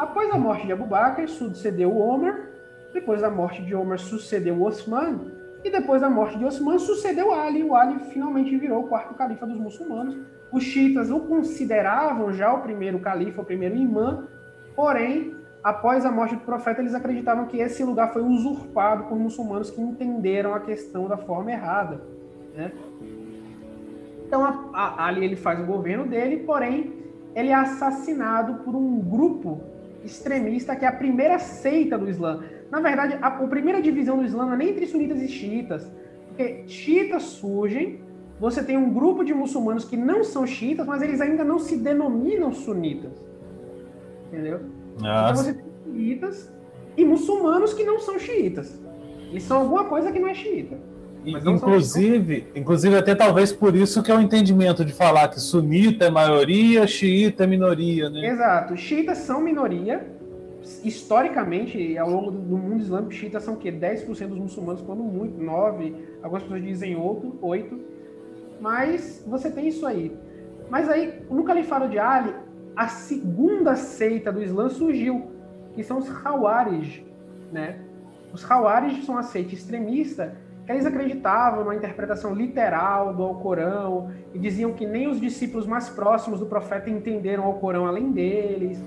Após a morte de Abu Bakr, sucedeu Omar, depois da morte de Omar sucedeu Osman, e depois da morte de Osman sucedeu Ali. O Ali finalmente virou o quarto califa dos muçulmanos. Os chiitas o consideravam já o primeiro califa, o primeiro imã, porém, após a morte do profeta, eles acreditavam que esse lugar foi usurpado por muçulmanos que entenderam a questão da forma errada. Né? Então, a, a, Ali ele faz o governo dele, porém, ele é assassinado por um grupo extremista, que é a primeira seita do Islã. Na verdade, a, a primeira divisão do Islã não é nem entre sunitas e xiitas, porque xiitas surgem, você tem um grupo de muçulmanos que não são xiitas, mas eles ainda não se denominam sunitas. Entendeu? Então você tem xiitas e muçulmanos que não são xiitas. Eles são alguma coisa que não é xiita. Inclusive, inclusive, até talvez por isso que é o entendimento de falar que sunita é maioria, xiita é minoria, né? Exato. Xiitas são minoria. Historicamente, ao longo do mundo islâmico, xiitas são o quê? 10% dos muçulmanos, quando muito, 9%, algumas pessoas dizem 8%, 8%. Mas você tem isso aí. Mas aí, no Califado de Ali, a segunda seita do Islã surgiu, que são os Hawarij, né? Os Hawarij são uma seita extremista eles acreditavam na interpretação literal do Alcorão e diziam que nem os discípulos mais próximos do profeta entenderam o Alcorão além deles.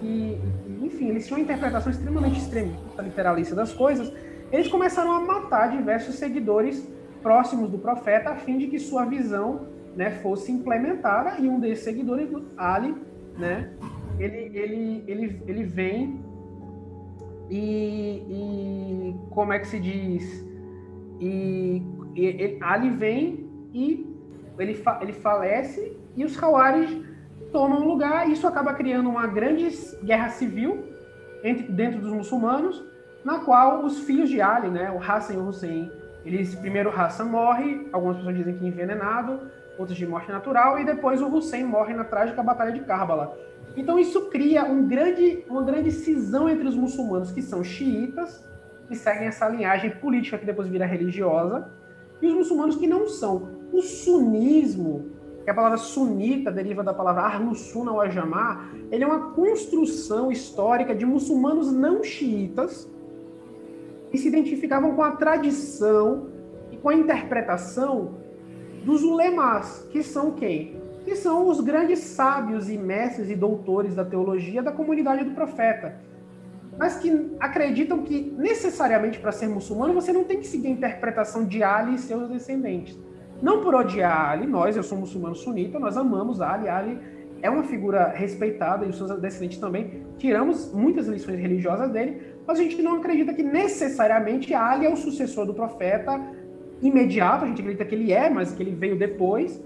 Que, enfim, eles tinham uma interpretação extremamente extremista, literalista das coisas. Eles começaram a matar diversos seguidores próximos do profeta a fim de que sua visão né, fosse implementada. E um desses seguidores, Ali, né, ele, ele, ele, ele vem e, e como é que se diz? E, e, Ali vem e ele, fa, ele falece e os Hawaris tomam lugar. Isso acaba criando uma grande guerra civil entre, dentro dos muçulmanos, na qual os filhos de Ali, né, o Hassan e o Hussein, eles primeiro Hassan morre, algumas pessoas dizem que envenenado, outras de morte natural, e depois o Hussein morre na trágica batalha de Karbala. Então isso cria um grande, uma grande cisão entre os muçulmanos que são xiitas que seguem essa linhagem política que depois vira religiosa, e os muçulmanos que não são. O sunismo, que a palavra sunita deriva da palavra Ahlus-Sunna ou Ajamá, ele é uma construção histórica de muçulmanos não xiitas que se identificavam com a tradição e com a interpretação dos ulemás, que são quem? Que são os grandes sábios e mestres e doutores da teologia da comunidade do profeta mas que acreditam que necessariamente para ser muçulmano você não tem que seguir a interpretação de Ali e seus descendentes. Não por odiar Ali, nós, eu sou muçulmano sunita, nós amamos Ali, Ali é uma figura respeitada e os seus descendentes também. Tiramos muitas lições religiosas dele, mas a gente não acredita que necessariamente Ali é o sucessor do profeta imediato, a gente acredita que ele é, mas que ele veio depois,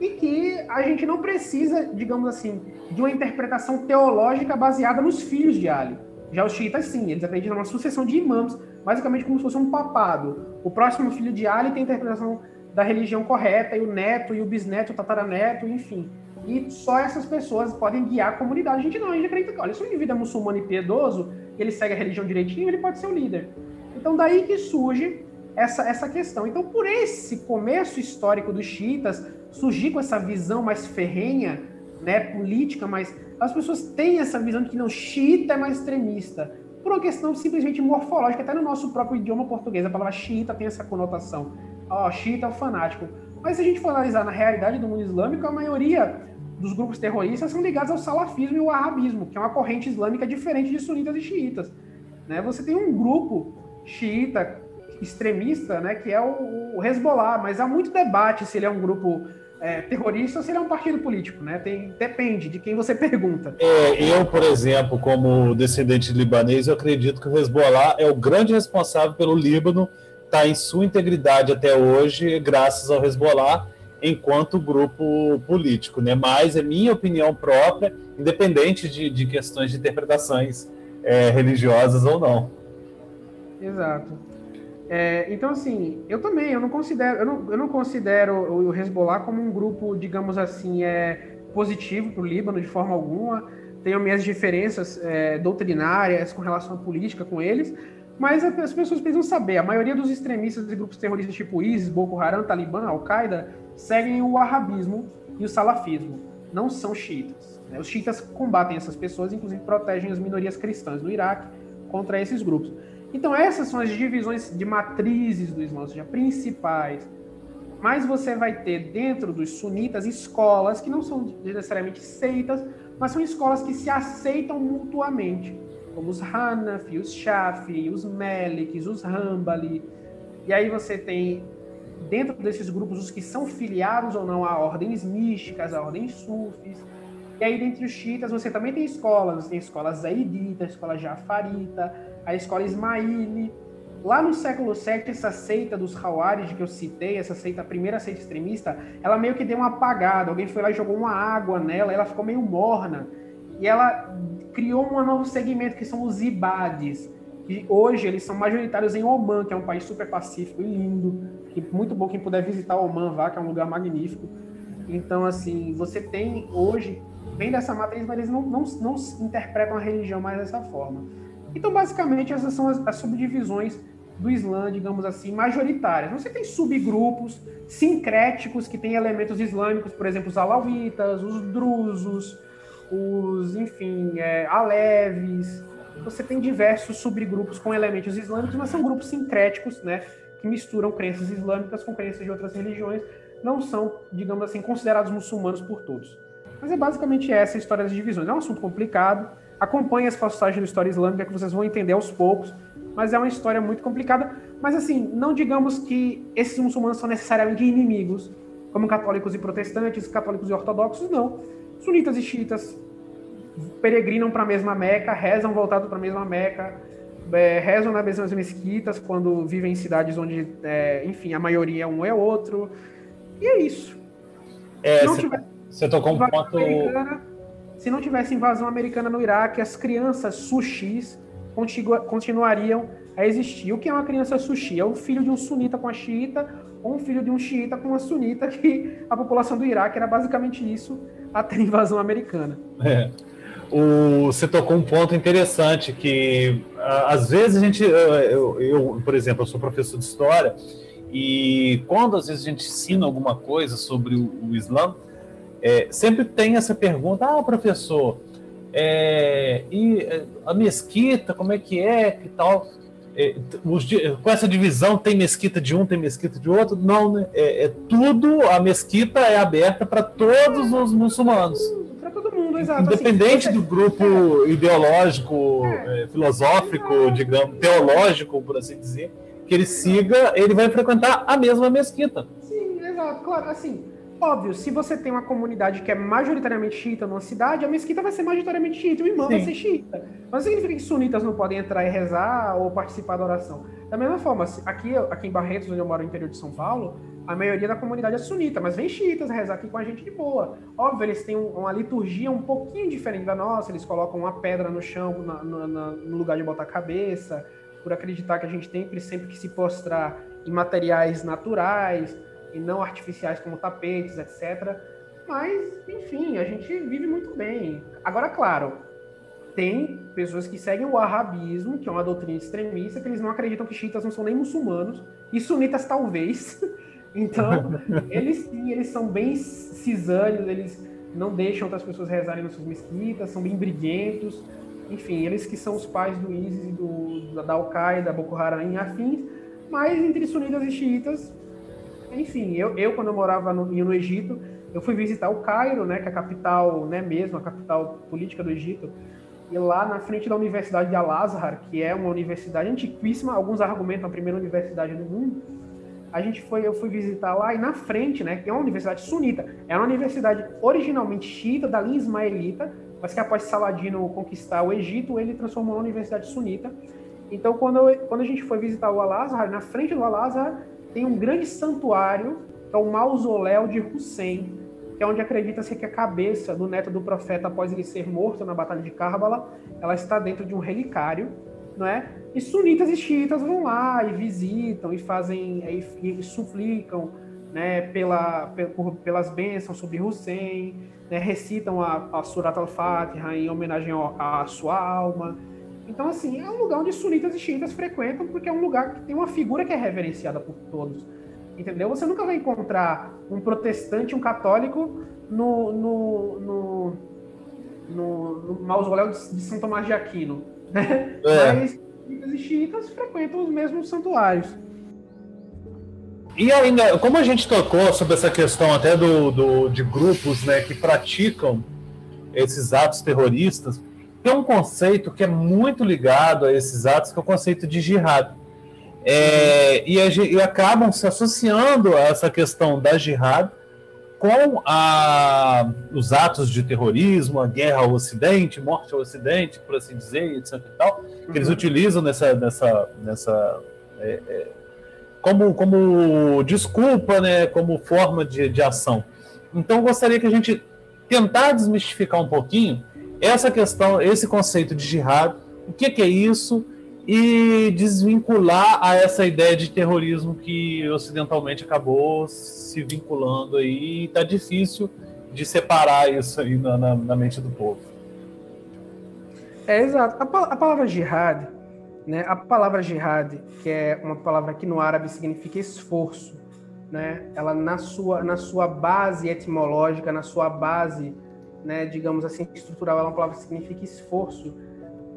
e que a gente não precisa, digamos assim, de uma interpretação teológica baseada nos filhos de Ali. Já os xiitas, sim, eles acreditam numa sucessão de imãs, basicamente como se fosse um papado. O próximo filho de Ali tem a interpretação da religião correta, e o neto, e o bisneto, o tataraneto, enfim. E só essas pessoas podem guiar a comunidade. A gente não, a gente acredita que, olha, se o indivíduo é muçulmano e piedoso, ele segue a religião direitinho, ele pode ser o líder. Então, daí que surge essa, essa questão. Então, por esse começo histórico dos xiitas surgir com essa visão mais ferrenha, né, política, mas as pessoas têm essa visão de que não, xiita é mais extremista, por uma questão simplesmente morfológica, até no nosso próprio idioma português, a palavra xiita tem essa conotação. Ó, oh, xiita é o fanático. Mas se a gente for analisar na realidade do mundo islâmico, a maioria dos grupos terroristas são ligados ao salafismo e ao arabismo, que é uma corrente islâmica diferente de sunitas e xiitas. Né? Você tem um grupo xiita extremista, né, que é o, o Hezbollah, mas há muito debate se ele é um grupo é, terrorista ou se ele é um partido político, né? Tem, depende de quem você [LAUGHS] pergunta. É, eu, por exemplo, como descendente de libanês, eu acredito que o Hezbollah é o grande responsável pelo Líbano estar tá em sua integridade até hoje, graças ao Hezbollah, enquanto grupo político, né? Mas é minha opinião própria, independente de, de questões de interpretações é, religiosas ou não. Exato. É, então, assim, eu também, eu não considero, eu não, eu não considero o Hezbollah como um grupo, digamos assim, é, positivo para o Líbano de forma alguma. Tenho minhas diferenças é, doutrinárias com relação à política com eles, mas as pessoas precisam saber, a maioria dos extremistas de grupos terroristas tipo ISIS, Boko Haram, Talibã, Al-Qaeda, seguem o arabismo e o salafismo, não são xiitas. Né? Os xiitas combatem essas pessoas, inclusive protegem as minorias cristãs no Iraque contra esses grupos. Então, essas são as divisões de matrizes do Islã, ou seja, principais. Mas você vai ter dentro dos sunitas escolas que não são necessariamente seitas, mas são escolas que se aceitam mutuamente, como os Hanafi, os Shafi, os Maliks, os Hanbali. E aí você tem dentro desses grupos os que são filiados ou não a ordens místicas, a ordens sufis. E aí, dentre os xiitas, você também tem escolas. Você tem escola Zaidita, escola Jafarita, a escola Ismaili. Lá no século VII, essa seita dos Hawarij que eu citei, essa seita, a primeira seita extremista, ela meio que deu uma apagada. Alguém foi lá e jogou uma água nela, ela ficou meio morna. E ela criou um novo segmento, que são os Ibades. E hoje eles são majoritários em Oman, que é um país super pacífico e lindo. Que muito bom quem puder visitar Oman, vá, que é um lugar magnífico. Então, assim, você tem hoje vem dessa matriz, mas eles não, não, não interpretam a religião mais dessa forma. Então, basicamente, essas são as, as subdivisões do Islã, digamos assim, majoritárias. Você tem subgrupos sincréticos que têm elementos islâmicos, por exemplo, os alauítas, os drusos, os, enfim, é, aleves. Você tem diversos subgrupos com elementos islâmicos, mas são grupos sincréticos, né, que misturam crenças islâmicas com crenças de outras religiões. Não são, digamos assim, considerados muçulmanos por todos. Mas é basicamente essa a história das divisões. É um assunto complicado. Acompanhe as passagens da história islâmica que vocês vão entender aos poucos. Mas é uma história muito complicada. Mas assim, não digamos que esses muçulmanos são necessariamente inimigos, como católicos e protestantes, católicos e ortodoxos, não. Sunitas e xiitas peregrinam para a mesma Meca, rezam voltado para a mesma Meca, é, rezam nas mesmas mesquitas quando vivem em cidades onde, é, enfim, a maioria é um é outro. E é isso. É, Se não tiver você tocou um ponto. Se não tivesse invasão americana no Iraque, as crianças sushis continuariam a existir. O que é uma criança sushi? É o filho de um sunita com a xiita ou um filho de um xiita com uma sunita, [LAUGHS] que a população do Iraque era basicamente isso até a invasão americana. É. O, você tocou um ponto interessante que às vezes a gente, eu, eu, por exemplo, eu sou professor de história e quando às vezes a gente ensina alguma coisa sobre o, o Islã, é, sempre tem essa pergunta, ah, professor, é, e é, a mesquita, como é que é, que tal? É, os, com essa divisão tem mesquita de um, tem mesquita de outro? Não, né? É, é tudo, a mesquita é aberta para todos os muçulmanos. Para todo mundo, exato. Independente assim, do grupo é. ideológico, filosófico, digamos, teológico, por assim dizer, que ele siga, ele vai frequentar a mesma mesquita. Sim, exato, claro, assim Óbvio, se você tem uma comunidade que é majoritariamente xiita numa cidade, a mesquita vai ser majoritariamente xiita, o imã Sim. vai ser xiita. Mas significa que sunitas não podem entrar e rezar ou participar da oração. Da mesma forma, aqui, aqui em Barretos, onde eu moro no interior de São Paulo, a maioria da comunidade é sunita, mas vem xiitas rezar aqui com a gente de boa. Óbvio, eles têm uma liturgia um pouquinho diferente da nossa, eles colocam uma pedra no chão na, na, no lugar de botar a cabeça, por acreditar que a gente tem sempre que se postrar em materiais naturais e não artificiais como tapetes, etc. Mas, enfim, a gente vive muito bem. Agora, claro, tem pessoas que seguem o arabismo, que é uma doutrina extremista, que eles não acreditam que xiitas não são nem muçulmanos, e sunitas talvez. [LAUGHS] Então, [LAUGHS] eles sim, eles são bem cisâneos, eles não deixam outras pessoas rezarem nas suas mesquitas, são bem briguentos. Enfim, eles que são os pais do ISIS e do, da Al-Qaeda, Boko Haram e afins, mas entre sunitas e xiitas, enfim, eu, eu quando eu morava no, no Egito, eu fui visitar o Cairo, né, que é a capital, né, mesmo, a capital política do Egito, e lá na frente da Universidade de Al-Azhar, que é uma universidade antiquíssima, alguns argumentam a primeira universidade do mundo, a gente foi, eu fui visitar lá e na frente, né, que é uma universidade sunita, é uma universidade originalmente xiita, da linha ismaelita, mas que após Saladino conquistar o Egito, ele transformou na universidade sunita. Então, quando, eu, quando a gente foi visitar o Al-Azhar, na frente do Al-Azhar tem um grande santuário, que é o mausoléu de Hussein, que é onde acredita-se que a cabeça do neto do profeta, após ele ser morto na Batalha de Karbala, ela está dentro de um relicário, não é? E sunitas e xiitas vão lá e visitam e fazem e, e suplicam, né, pela, por, pelas bênçãos sobre Hussein, né, recitam a, a Surat al-Fatiha em homenagem à sua alma. Então, assim, é um lugar onde sunitas e xiitas frequentam, porque é um lugar que tem uma figura que é reverenciada por todos. Entendeu? Você nunca vai encontrar um protestante, um católico no, no, no, no, no mausoléu de, de São Tomás de Aquino. Né? É. Mas sunitas e xiitas frequentam os mesmos santuários. E ainda, como a gente tocou sobre essa questão até do, do, de grupos né, que praticam esses atos terroristas, tem um conceito que é muito ligado a esses atos, que é o conceito de jihad. É, e, e, acabam se associando a essa questão da jihad com a, os atos de terrorismo, a guerra ao Ocidente, morte ao Ocidente, por assim dizer, etc. E tal, que eles uhum. utilizam nessa, nessa, nessa é, é, como, como desculpa, né, como forma de, de ação. Então, gostaria que a gente tentar desmistificar um pouquinho essa questão, esse conceito de jihad, o que, que é isso, e desvincular a essa ideia de terrorismo que ocidentalmente acabou se vinculando aí. Está difícil de separar isso aí na, na, na, mente do povo. É exato. A, a palavra jihad, né? A palavra jihad, que é uma palavra que no árabe significa esforço, né? Ela na sua na sua base etimológica, na sua base, né, digamos assim, estrutural, ela é uma palavra que significa esforço.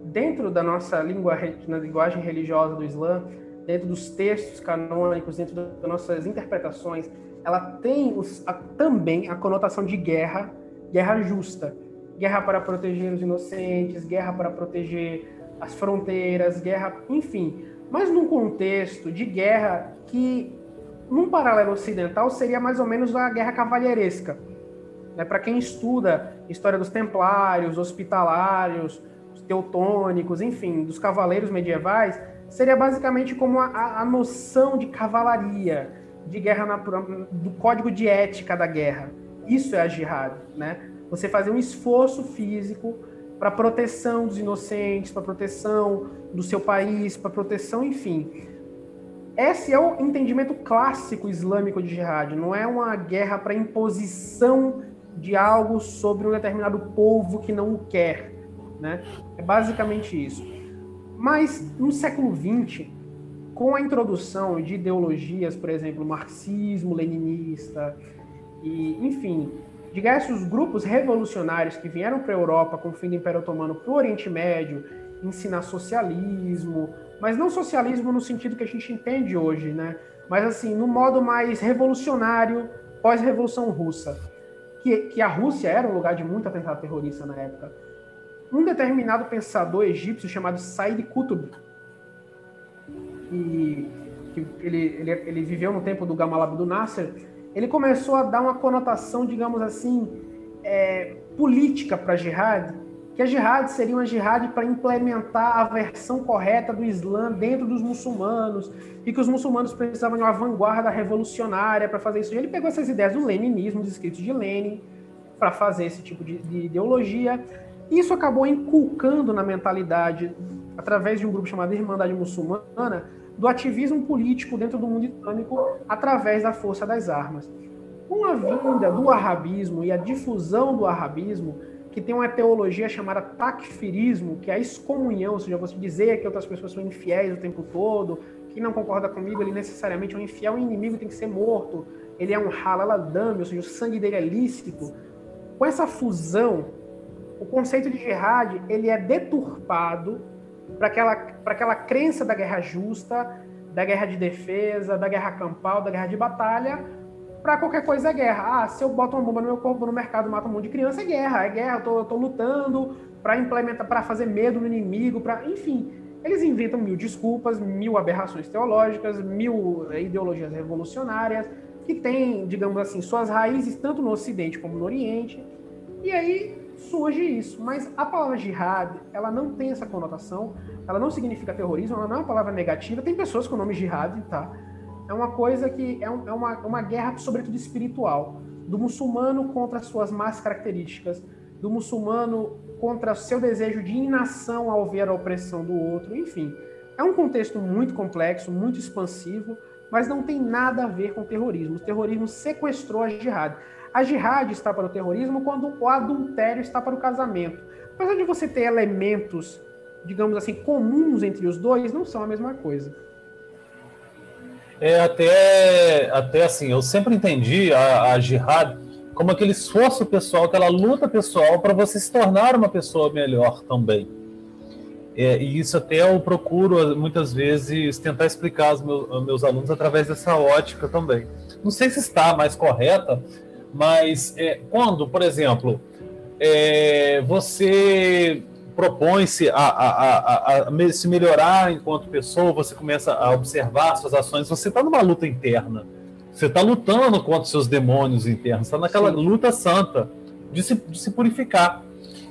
Dentro da nossa língua, na linguagem religiosa do Islã, dentro dos textos canônicos, dentro das nossas interpretações, ela tem os, a, também a conotação de guerra, guerra justa, guerra para proteger os inocentes, guerra para proteger as fronteiras, guerra, enfim, mas num contexto de guerra que, num paralelo ocidental, seria mais ou menos a guerra cavalheiresca. Né? Para quem estuda história dos templários, hospitalários, teutônicos, enfim, dos cavaleiros medievais, seria basicamente como a, a noção de cavalaria, de guerra natural, do código de ética da guerra. Isso é a jihad, né? Você fazer um esforço físico para proteção dos inocentes, para proteção do seu país, para proteção, enfim. Esse é o entendimento clássico islâmico de jihad. Não é uma guerra para imposição de algo sobre um determinado povo que não o quer né? É basicamente isso. Mas no século XX, com a introdução de ideologias, por exemplo, marxismo, leninista, e, enfim, diversos grupos revolucionários que vieram para a Europa com o fim do Império Otomano para o Oriente Médio, ensinar socialismo, mas não socialismo no sentido que a gente entende hoje, né? Mas assim, no modo mais revolucionário pós-revolução russa, que, que a Rússia era um lugar de muito atentado terrorista na época. Um determinado pensador egípcio chamado Said Qutb, e que ele, ele, ele viveu no tempo do Gamal Abdel Nasser, ele começou a dar uma conotação, digamos assim, é, política para a jihad, que a jihad seria uma jihad para implementar a versão correta do Islã dentro dos muçulmanos, e que os muçulmanos precisavam de uma vanguarda revolucionária para fazer isso. E ele pegou essas ideias do leninismo, dos escritos de Lenin, para fazer esse tipo de, de ideologia, isso acabou inculcando na mentalidade, através de um grupo chamado Irmandade Muçulmana, do ativismo político dentro do mundo islâmico através da força das armas. Com a vinda do arabismo e a difusão do arabismo, que tem uma teologia chamada takfirismo, que é a excomunhão, ou seja, você dizer que outras pessoas são infiéis o tempo todo, que não concorda comigo, ele necessariamente é um infiel, um inimigo tem que ser morto, ele é um halaladame, ou seja, o sangue dele é lícito. Com essa fusão o conceito de jihad ele é deturpado para aquela, aquela crença da guerra justa, da guerra de defesa, da guerra campal, da guerra de batalha, para qualquer coisa é guerra. Ah, se eu boto uma bomba no meu corpo no mercado mato um monte de criança, é guerra, é guerra, eu tô, eu tô lutando para implementar, para fazer medo no inimigo, para, enfim, eles inventam mil desculpas, mil aberrações teológicas, mil eh, ideologias revolucionárias que têm, digamos assim, suas raízes tanto no Ocidente como no Oriente. E aí surge isso. Mas a palavra jihad, ela não tem essa conotação, ela não significa terrorismo, ela não é uma palavra negativa. Tem pessoas com o nome jihad, tá? É uma coisa que é, um, é uma, uma guerra, sobretudo espiritual, do muçulmano contra as suas más características, do muçulmano contra seu desejo de inação ao ver a opressão do outro, enfim. É um contexto muito complexo, muito expansivo, mas não tem nada a ver com terrorismo. O terrorismo sequestrou a jihad. A jihad está para o terrorismo quando o adultério está para o casamento. Apesar de você ter elementos, digamos assim, comuns entre os dois, não são a mesma coisa. É até, até assim, eu sempre entendi a, a jihad como aquele esforço pessoal, aquela luta pessoal para você se tornar uma pessoa melhor também. É, e isso até eu procuro muitas vezes tentar explicar aos meus, aos meus alunos através dessa ótica também. Não sei se está mais correta, mas é, quando, por exemplo, é, você propõe-se a, a, a, a, se melhorar enquanto pessoa, você começa a observar suas ações, você está numa luta interna. Você está lutando contra os seus demônios internos, está naquela Sim. luta santa de se, de se purificar.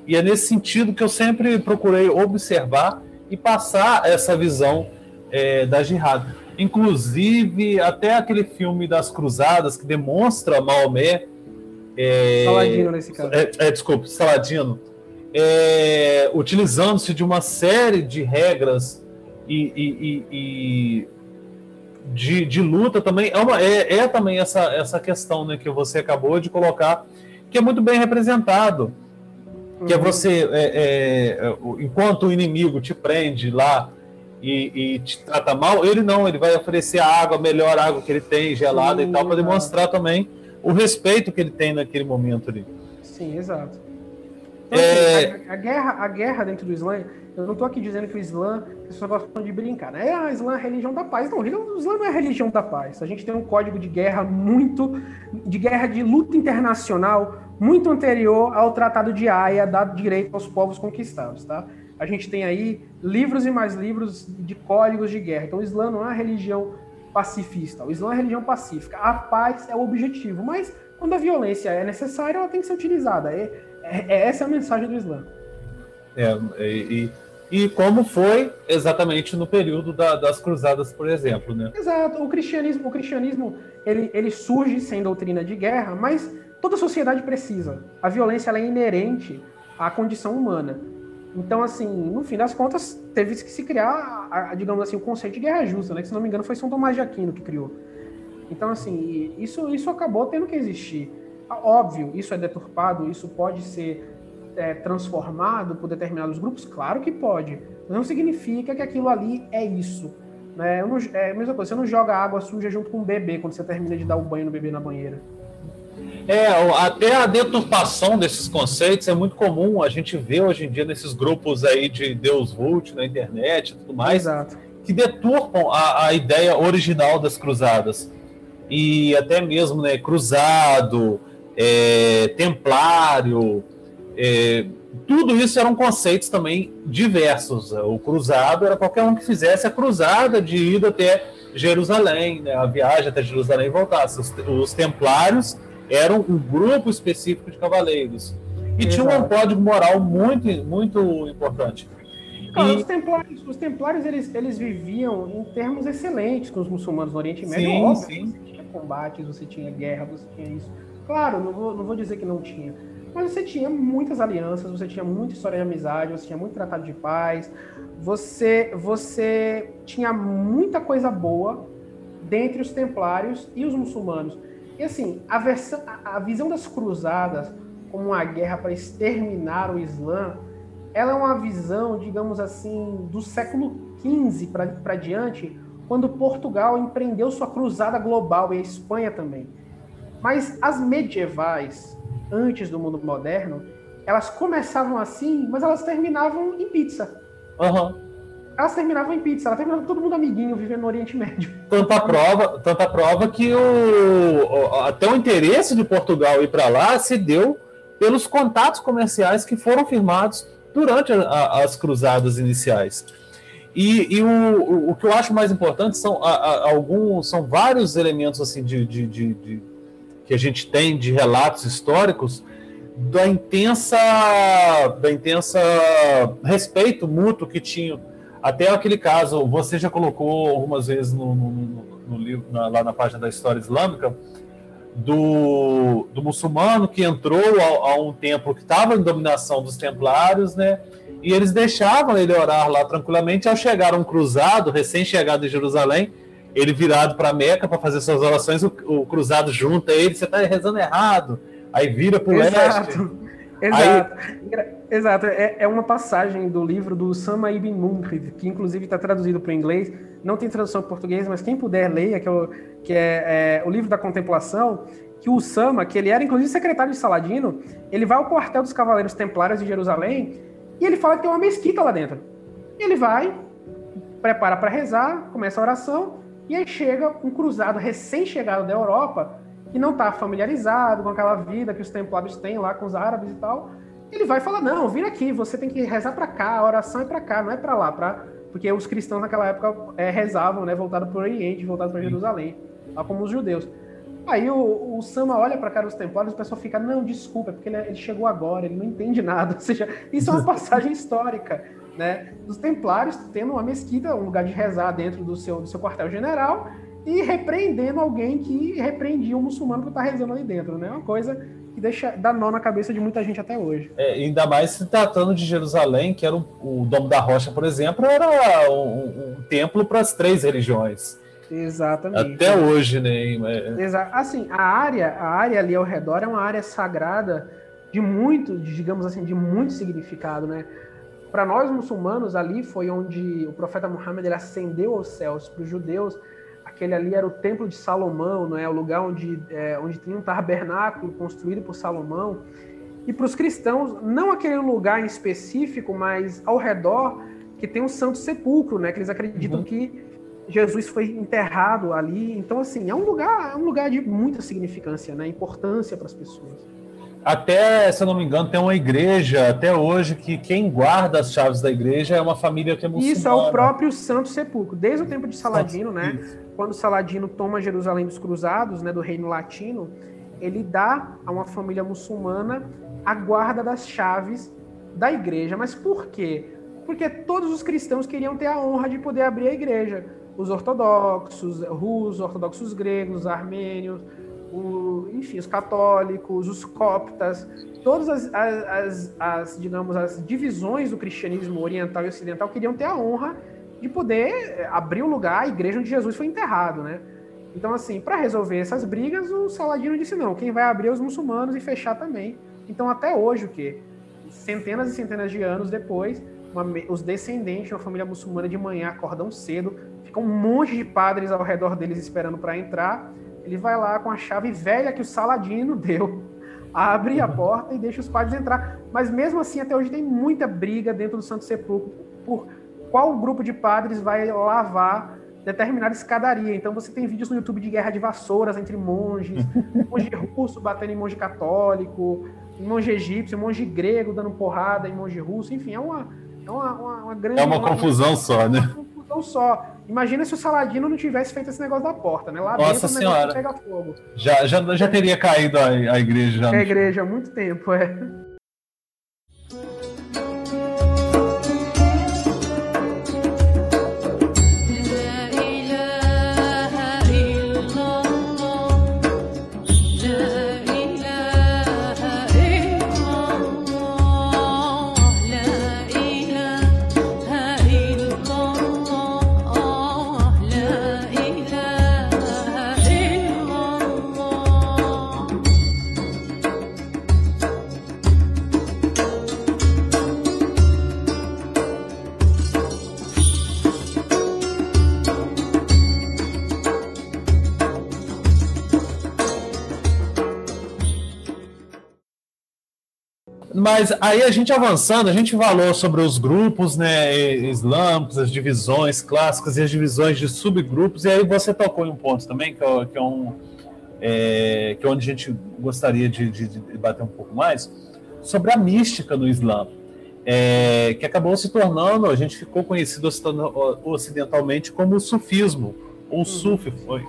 E é nesse sentido que eu sempre procurei observar e passar essa visão é, da jihad. Inclusive, até aquele filme das Cruzadas que demonstra Maomé. É, Saladino, nesse caso. É, é, desculpe, Saladino. É, utilizando-se de uma série de regras e, e, e, e de, de, luta também. É, uma, é, é, também essa, essa questão né, que você acabou de colocar, que é muito bem representado. Que é uhum. você, é, é, enquanto o inimigo te prende lá e, e, te trata mal, ele não, ele vai oferecer a água, a melhor água que ele tem, gelada Sim, e tal, para demonstrar também o respeito que ele tem naquele momento ali. Sim, exato. Então, é... assim, a, a, guerra, a guerra dentro do Islã, eu não estou aqui dizendo que o Islã, as pessoas gostam de brincar, né? Ah, o Islã é a religião da paz. Não, o Islã não é a religião da paz. A gente tem um código de guerra muito, de guerra de luta internacional, muito anterior ao Tratado de Haia, dado direito aos povos conquistados, tá? a gente tem aí livros e mais livros de códigos de guerra. Então, o Islã não é uma religião pacifista, o Islã é uma religião pacífica. A paz é o objetivo, mas quando a violência é necessária, ela tem que ser utilizada. É, é, é essa a mensagem do Islã. É, e, e como foi exatamente no período da, das cruzadas, por exemplo, né? Exato. O cristianismo, o cristianismo ele, ele surge sem doutrina de guerra, mas toda sociedade precisa. A violência é inerente à condição humana. Então, assim, no fim das contas, teve que se criar, a, digamos assim, o conceito de guerra justa, né? Que, se não me engano, foi São Tomás de Aquino que criou. Então, assim, isso, isso acabou tendo que existir. Óbvio, isso é deturpado, isso pode ser é, transformado por determinados grupos? Claro que pode. Mas não significa que aquilo ali é isso. Né? Não, é a mesma coisa, você não joga água suja junto com o bebê quando você termina de dar o banho no bebê na banheira. É, até a deturpação desses conceitos é muito comum. A gente vê hoje em dia nesses grupos aí de Deus Vult na internet e tudo mais, Exato. que deturpam a, a, ideia original das cruzadas. E até mesmo né, cruzado, é, templário, é, tudo isso eram conceitos também diversos. O cruzado era qualquer um que fizesse a cruzada de ida até Jerusalém, né, a viagem até Jerusalém e voltasse. Os, os templários eram um grupo específico de cavaleiros. E Exato. tinha um código moral muito, muito importante. e... os templários, os templários eles, eles viviam em termos excelentes com os muçulmanos no Oriente Médio. Sim, Óbvio, sim. Você tinha combates, você tinha guerra, você tinha isso. Claro, não vou, não vou dizer que não tinha. Mas você tinha muitas alianças, você tinha muita história de amizade, você tinha muito tratado de paz, você, você tinha muita coisa boa dentre os templários e os muçulmanos. E assim, a, versão, a, visão das cruzadas como uma guerra para exterminar o Islã, ela é uma visão, digamos assim, do século XV para diante, quando Portugal empreendeu sua cruzada global e a Espanha também. Mas as medievais, antes do mundo moderno, elas começavam assim, mas elas terminavam em pizza. Uhum elas terminavam em pizza, elas terminavam todo mundo amiguinho, vivendo no Oriente Médio. Tanta prova, tanta prova que o, até o interesse de Portugal ir para lá se deu pelos contatos comerciais que foram firmados durante a, a, as cruzadas iniciais. E, e o, o, que eu acho mais importante são a, alguns, são vários elementos assim de, de, de, de, que a gente tem de relatos históricos da intensa, da intensa respeito mútuo que tinham até aquele caso, você já colocou algumas vezes no, no, no livro, na, lá na página da História Islâmica, do, do muçulmano que entrou a, a um templo que estava em dominação dos templários, né? E eles deixavam ele orar lá tranquilamente. Ao chegar um cruzado, recém-chegado de Jerusalém, ele virado para Meca para fazer suas orações, o, o, cruzado junta ele, você está rezando errado. Aí vira para o leste. [LAUGHS] Exato. Aí... Exato. É, é, uma passagem do livro do Sama Ibn Munqidh, que inclusive está traduzido para o inglês. Não tem tradução português, mas quem puder leia, que, é o, que é, é, o livro da contemplação, que o Sama, que ele era inclusive secretário de Saladino, ele vai ao quartel dos Cavaleiros Templários de Jerusalém e ele fala que tem uma mesquita lá dentro. Ele vai, prepara para rezar, começa a oração, e aí chega um cruzado recém-chegado da Europa que não está familiarizado com aquela vida que os templários têm lá com os árabes e tal, ele vai falar: não, vira aqui, você tem que rezar para cá, a oração é para cá, não é para lá, pra... porque os cristãos naquela época é, rezavam, né, voltado para o Oriente, voltado para Jerusalém, lá como os judeus. Aí o, o Sama olha para cara dos templários e o pessoal fica, não, desculpa, é porque ele, ele, chegou agora, ele não entende nada. [LAUGHS] Ou seja, isso é uma [LAUGHS] passagem histórica, né? Dos templários tendo uma mesquita, um lugar de rezar dentro do seu, do seu quartel-general e repreendendo alguém que repreendia um muçulmano que está rezando ali dentro, né? Uma coisa que deixa dá nó na cabeça de muita gente até hoje. É, ainda mais se tratando de Jerusalém, que era o, o Domo da Rocha, por exemplo, era um, um templo para as três religiões. Exatamente. Até hoje, né? É... Assim, a área, a área ali ao redor é uma área sagrada de muito, digamos assim, de muito significado, né? Para nós muçulmanos, ali foi onde o profeta Muhammad ele ascendeu aos céus. Para os judeus, aquele ali era o templo de Salomão, não é? O lugar onde, é, onde tinha um tabernáculo construído por Salomão. E para os cristãos, não aquele lugar em específico, mas ao redor que tem um santo sepulcro, né? Que eles acreditam uhum. que Jesus foi enterrado ali. Então, assim, é um lugar, é um lugar de muita significância, né? Importância para as pessoas. Até, se eu não me engano, tem uma igreja até hoje que quem guarda as chaves da igreja é uma família que é muçulmana. Isso é o próprio Santo Sepulcro. Desde o tempo de Saladino, né? Quando Saladino toma Jerusalém dos Cruzados, né, do Reino Latino, ele dá a uma família muçulmana a guarda das chaves da igreja. Mas por quê? Porque todos os cristãos queriam ter a honra de poder abrir a igreja os ortodoxos, russos, ortodoxos gregos, armênios, o, enfim, os católicos, os coptas, todas as, as, as, digamos, as divisões do cristianismo oriental e ocidental queriam ter a honra de poder eh, abrir o lugar, a igreja onde Jesus foi enterrado, né? Então, assim, para resolver essas brigas, o Saladino disse não, quem vai abrir é os muçulmanos e fechar também. Então, até hoje, o quê? Centenas e centenas de anos depois, uma, os descendentes de uma família muçulmana de manhã acordam cedo, Fica um monte de padres ao redor deles esperando para entrar. Ele vai lá com a chave velha que o Saladino [LAUGHS] deu, abre a porta e deixa os padres entrar. Mas mesmo assim, até hoje tem muita briga dentro do Santo Sepulcro por qual grupo de padres vai lavar determinada escadaria. Então você tem vídeos no YouTube de guerra de vassouras entre monges, [LAUGHS] monge russo batendo em monge católico, monge egípcio, monge grego dando porrada em monge russo, enfim, é uma, é uma, uma, uma grande. É uma, uma confusão só, né? Confusão só. Imagina se o Saladino não tivesse feito esse negócio da porta, né? Lá Nossa dentro senhora. o negócio pega fogo. Já, já, já teria caído a, a igreja. Já a igreja há muito tempo, é. Mas aí a gente avançando, a gente falou sobre os grupos né, islâmicos, as divisões clássicas e as divisões de subgrupos, e aí você tocou em um ponto também, que é, que é um. É, que é onde a gente gostaria de, de, de bater um pouco mais, sobre a mística no Islã. É, que acabou se tornando, a gente ficou conhecido ocidentalmente como o sufismo, ou sufi foi.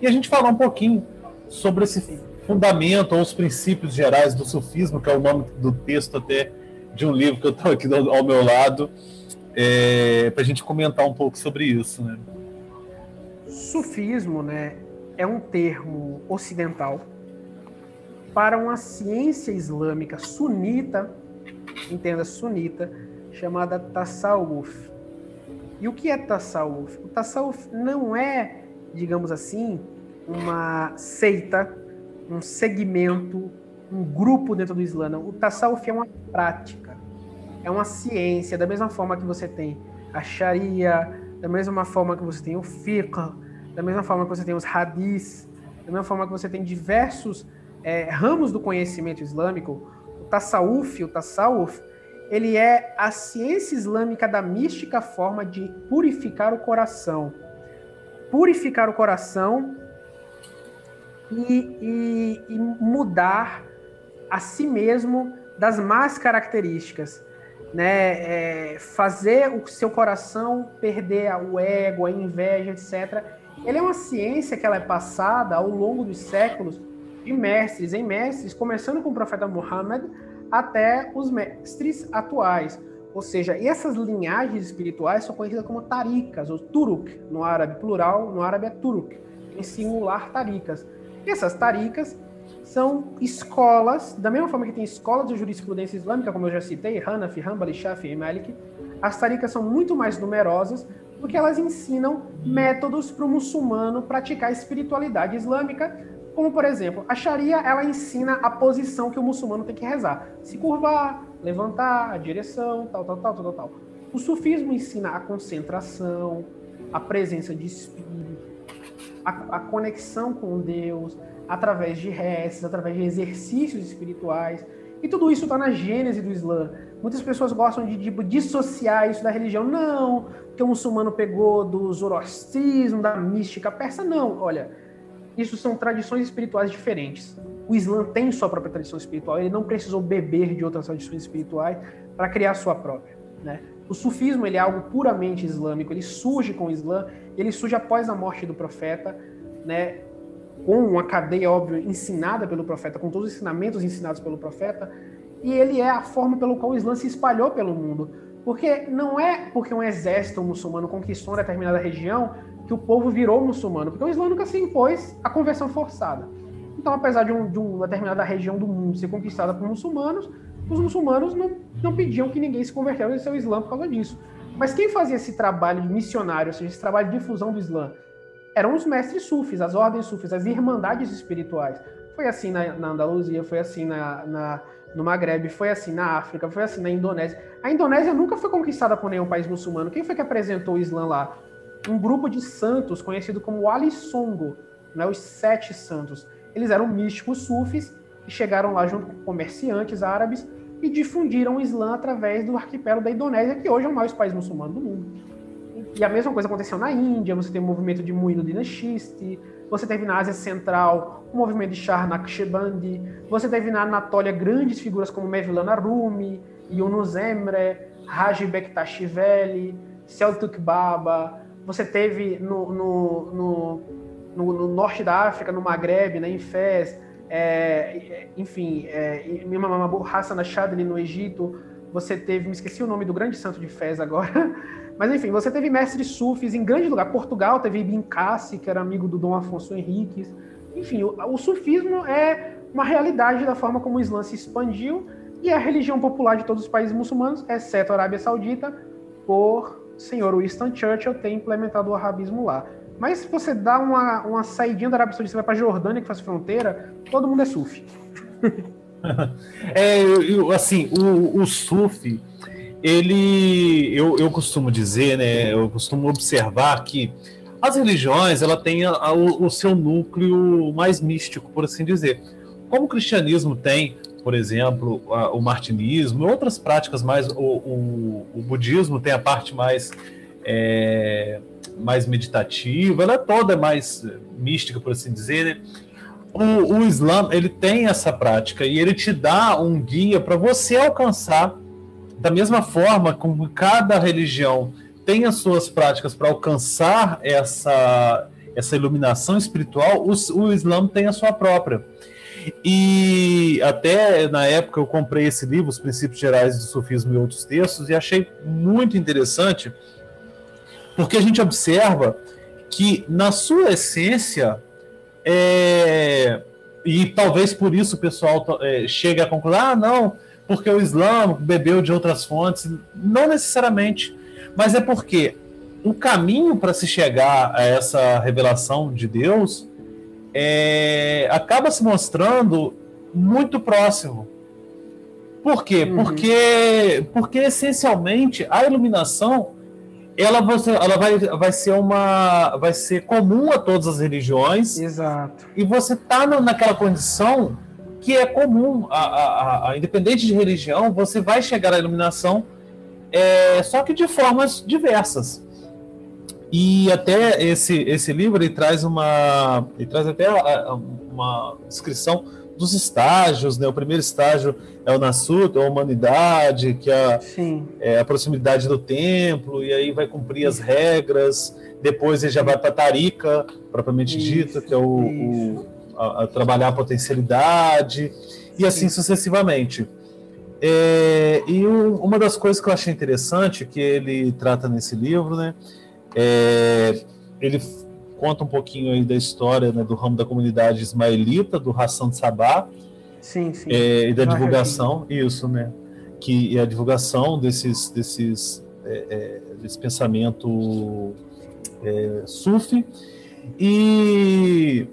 E a gente falou um pouquinho sobre esse fundamento ou os princípios gerais do sufismo, que é o nome do texto até de um livro que eu estou aqui ao meu lado, é, para a gente comentar um pouco sobre isso. Né? Sufismo né, é um termo ocidental para uma ciência islâmica sunita, entenda sunita, chamada Tasawuf. E o que é Tasawuf? O Tasawuf não é, digamos assim, uma seita um segmento, um grupo dentro do Islã. O Tasawuf é uma prática, é uma ciência, da mesma forma que você tem a Sharia, da mesma forma que você tem o Fiqh, da mesma forma que você tem os Hadiths, da mesma forma que você tem diversos é, ramos do conhecimento islâmico, o Tasawuf, o Tasawuf, ele é a ciência islâmica da mística forma de purificar o coração. Purificar o coração e, e, e mudar a si mesmo das más características, né? É, fazer o seu coração perder o ego, a inveja, etc. ele é uma ciência que ela é passada ao longo dos séculos de mestres em mestres, começando com o profeta Muhammad até os mestres atuais. Ou seja, essas linhagens espirituais são conhecidas como taricas, ou turuk, no árabe plural, no árabe é turuk, em singular taricas. E essas taricas são escolas, da mesma forma que tem escolas de jurisprudência islâmica, como eu já citei, Hanafi, Hanbali, Shafi e Malik, as taricas são muito mais numerosas porque elas ensinam métodos para o muçulmano praticar a espiritualidade islâmica, como por exemplo, a Sharia ela ensina a posição que o muçulmano tem que rezar, se curvar, levantar, a direção, tal, tal, tal, tal, tal. O sufismo ensina a concentração, a presença de espírito, a, a conexão com Deus, através de rezas, através de exercícios espirituais. E tudo isso está na gênese do Islã. Muitas pessoas gostam de tipo, dissociar isso da religião. Não, que o muçulmano pegou do zoroastrismo, da mística persa. Não, olha, isso são tradições espirituais diferentes. O Islã tem sua própria tradição espiritual, ele não precisou beber de outras tradições espirituais para criar sua própria. Né? O sufismo ele é algo puramente islâmico, ele surge com o Islã, ele surge após a morte do profeta, né? com uma cadeia, óbvio, ensinada pelo profeta, com todos os ensinamentos ensinados pelo profeta, e ele é a forma pelo qual o Islã se espalhou pelo mundo. Porque não é porque um exército muçulmano conquistou uma determinada região que o povo virou muçulmano, porque o Islã nunca se impôs a conversão forçada. Então, apesar de, um, de uma determinada região do mundo ser conquistada por muçulmanos, os muçulmanos não, não pediam que ninguém se convertesse ao Islã por causa disso. Mas quem fazia esse trabalho missionário, ou seja, esse trabalho de difusão do Islã, eram os mestres sufis, as ordens sufis, as irmandades espirituais. Foi assim na, na Andaluzia, foi assim na, na, no Maghreb, foi assim na África, foi assim na Indonésia. A Indonésia nunca foi conquistada por nenhum país muçulmano. Quem foi que apresentou o Islã lá? Um grupo de santos conhecido como Ali Songo, né, os Sete Santos. Eles eram místicos sufis chegaram lá junto com comerciantes árabes e difundiram o Islã através do arquipélago da Indonésia, que hoje é o maior país muçulmano do mundo. E a mesma coisa aconteceu na Índia, você tem o movimento de Muinuddin Chiste, você teve na Ásia Central o movimento de Shah Naqshbandi, você teve na Anatólia grandes figuras como Mevlana Rumi, Yunus Emre, Haji Bektashi Selçuk Baba, você teve no, no, no, no, no norte da África, no Maghreb, né, em Fez, é, enfim, é, Abu Hassan Ashadli no Egito, você teve, me esqueci o nome do grande santo de Fez agora, [LAUGHS] mas enfim, você teve mestres sufis em grande lugar. Portugal teve Ibn Cassi, que era amigo do Dom Afonso Henriques. Enfim, o, o sufismo é uma realidade da forma como o Islã se expandiu e é a religião popular de todos os países muçulmanos, exceto a Arábia Saudita, por senhor Winston Churchill ter implementado o arabismo lá. Mas se você dá uma, uma saidinha da Arábia Saudita, você vai para Jordânia, que faz fronteira, todo mundo é sufi. [LAUGHS] é, eu, eu, assim, o, o sufi, ele, eu, eu costumo dizer, né, eu costumo observar que as religiões, ela tem a, a, o, seu núcleo mais místico, por assim dizer. Como o cristianismo tem por exemplo, a, o martinismo, outras práticas mais. O, o, o, budismo tem a parte mais, é, mais meditativa, ela é toda mais mística, por assim dizer, né? O, o Islã ele tem essa prática e ele te dá um guia para você alcançar da mesma forma como cada religião tem as suas práticas para alcançar essa essa iluminação espiritual, o, o Islã tem a sua própria. E até na época eu comprei esse livro, Os Princípios Gerais do Sufismo e Outros Textos, e achei muito interessante, porque a gente observa que, na sua essência, é, e talvez por isso o pessoal é, chegue à conclusão: ah, não, porque o Islã bebeu de outras fontes. Não necessariamente, mas é porque o caminho para se chegar a essa revelação de Deus é, acaba se mostrando muito próximo. Por quê? Uhum. Porque, porque essencialmente a iluminação ela, ela vai, vai ser uma vai ser comum a todas as religiões. Exato. E você está naquela condição que é comum, a, a, a, independente de religião, você vai chegar à iluminação, é, só que de formas diversas. E até esse, esse livro ele traz uma ele traz até uma descrição dos estágios, né? O primeiro estágio é o Nasut, a humanidade, que é, é, a proximidade do templo, e aí vai cumprir as regras depois ele já vai para Tarika, propriamente Isso, dita, que é o, o a, a trabalhar a potencialidade, e assim sucessivamente. É, e um, uma das coisas que eu achei interessante que ele trata nesse livro, né, é, ele conta um pouquinho aí da história né, do ramo da comunidade ismaelita, do Hassan de Sabá, Sim, sim. é, e da divulgação, isso, né? Que é a divulgação desses, desses é, é, desse pensamento é, sufi e,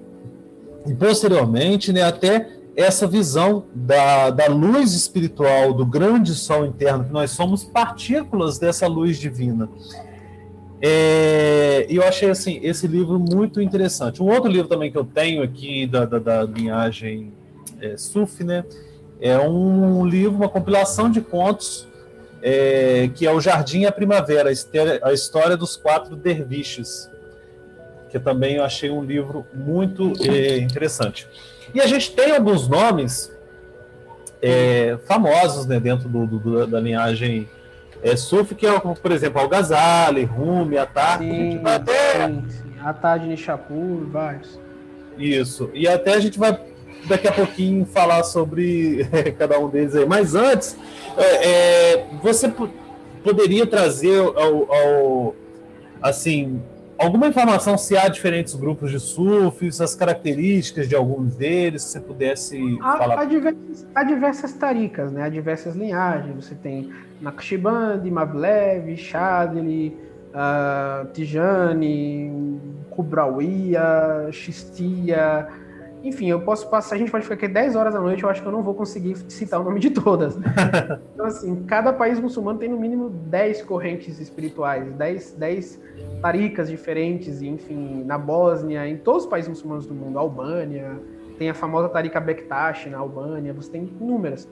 e posteriormente, né, até essa visão da, da luz espiritual, do grande sol interno, que nós somos partículas dessa luz divina. É, e eu achei assim esse livro muito interessante. Um outro livro também que eu tenho aqui da, da, da linhagem é, né? É um livro, uma compilação de contos é, que é o Jardim e a Primavera, a história, a história dos quatro derviches, que também eu achei um livro muito é, interessante. E a gente tem alguns nomes é, famosos né, dentro do, do, da linhagem é, Sufi, que é, por exemplo, Al-Ghazali, Rumi, Atar. Sim, até... sim, sim. Atad Nishapur, vários. Isso. E até a gente vai daqui a pouquinho falar sobre [LAUGHS] cada um deles aí. Mas antes, é, é, você poderia trazer ao, ao, assim alguma informação se há diferentes grupos de sufis, as características de alguns deles, se você pudesse há, falar. Há diversas, há diversas taricas, né? há diversas linhagens. Você tem Naqshbandi, Mavlev, Shadili, uh, Tijani, Kubrawiya, Xistia. Enfim, eu posso passar, a gente pode ficar aqui 10 horas da noite, eu acho que eu não vou conseguir citar o nome de todas. [LAUGHS] então, assim, cada país muçulmano tem no mínimo 10 correntes espirituais, 10, 10 taricas diferentes, enfim, na Bósnia, em todos os países muçulmanos do mundo, Albânia, tem a famosa tarika Bektash na Albânia, você tem inúmeras.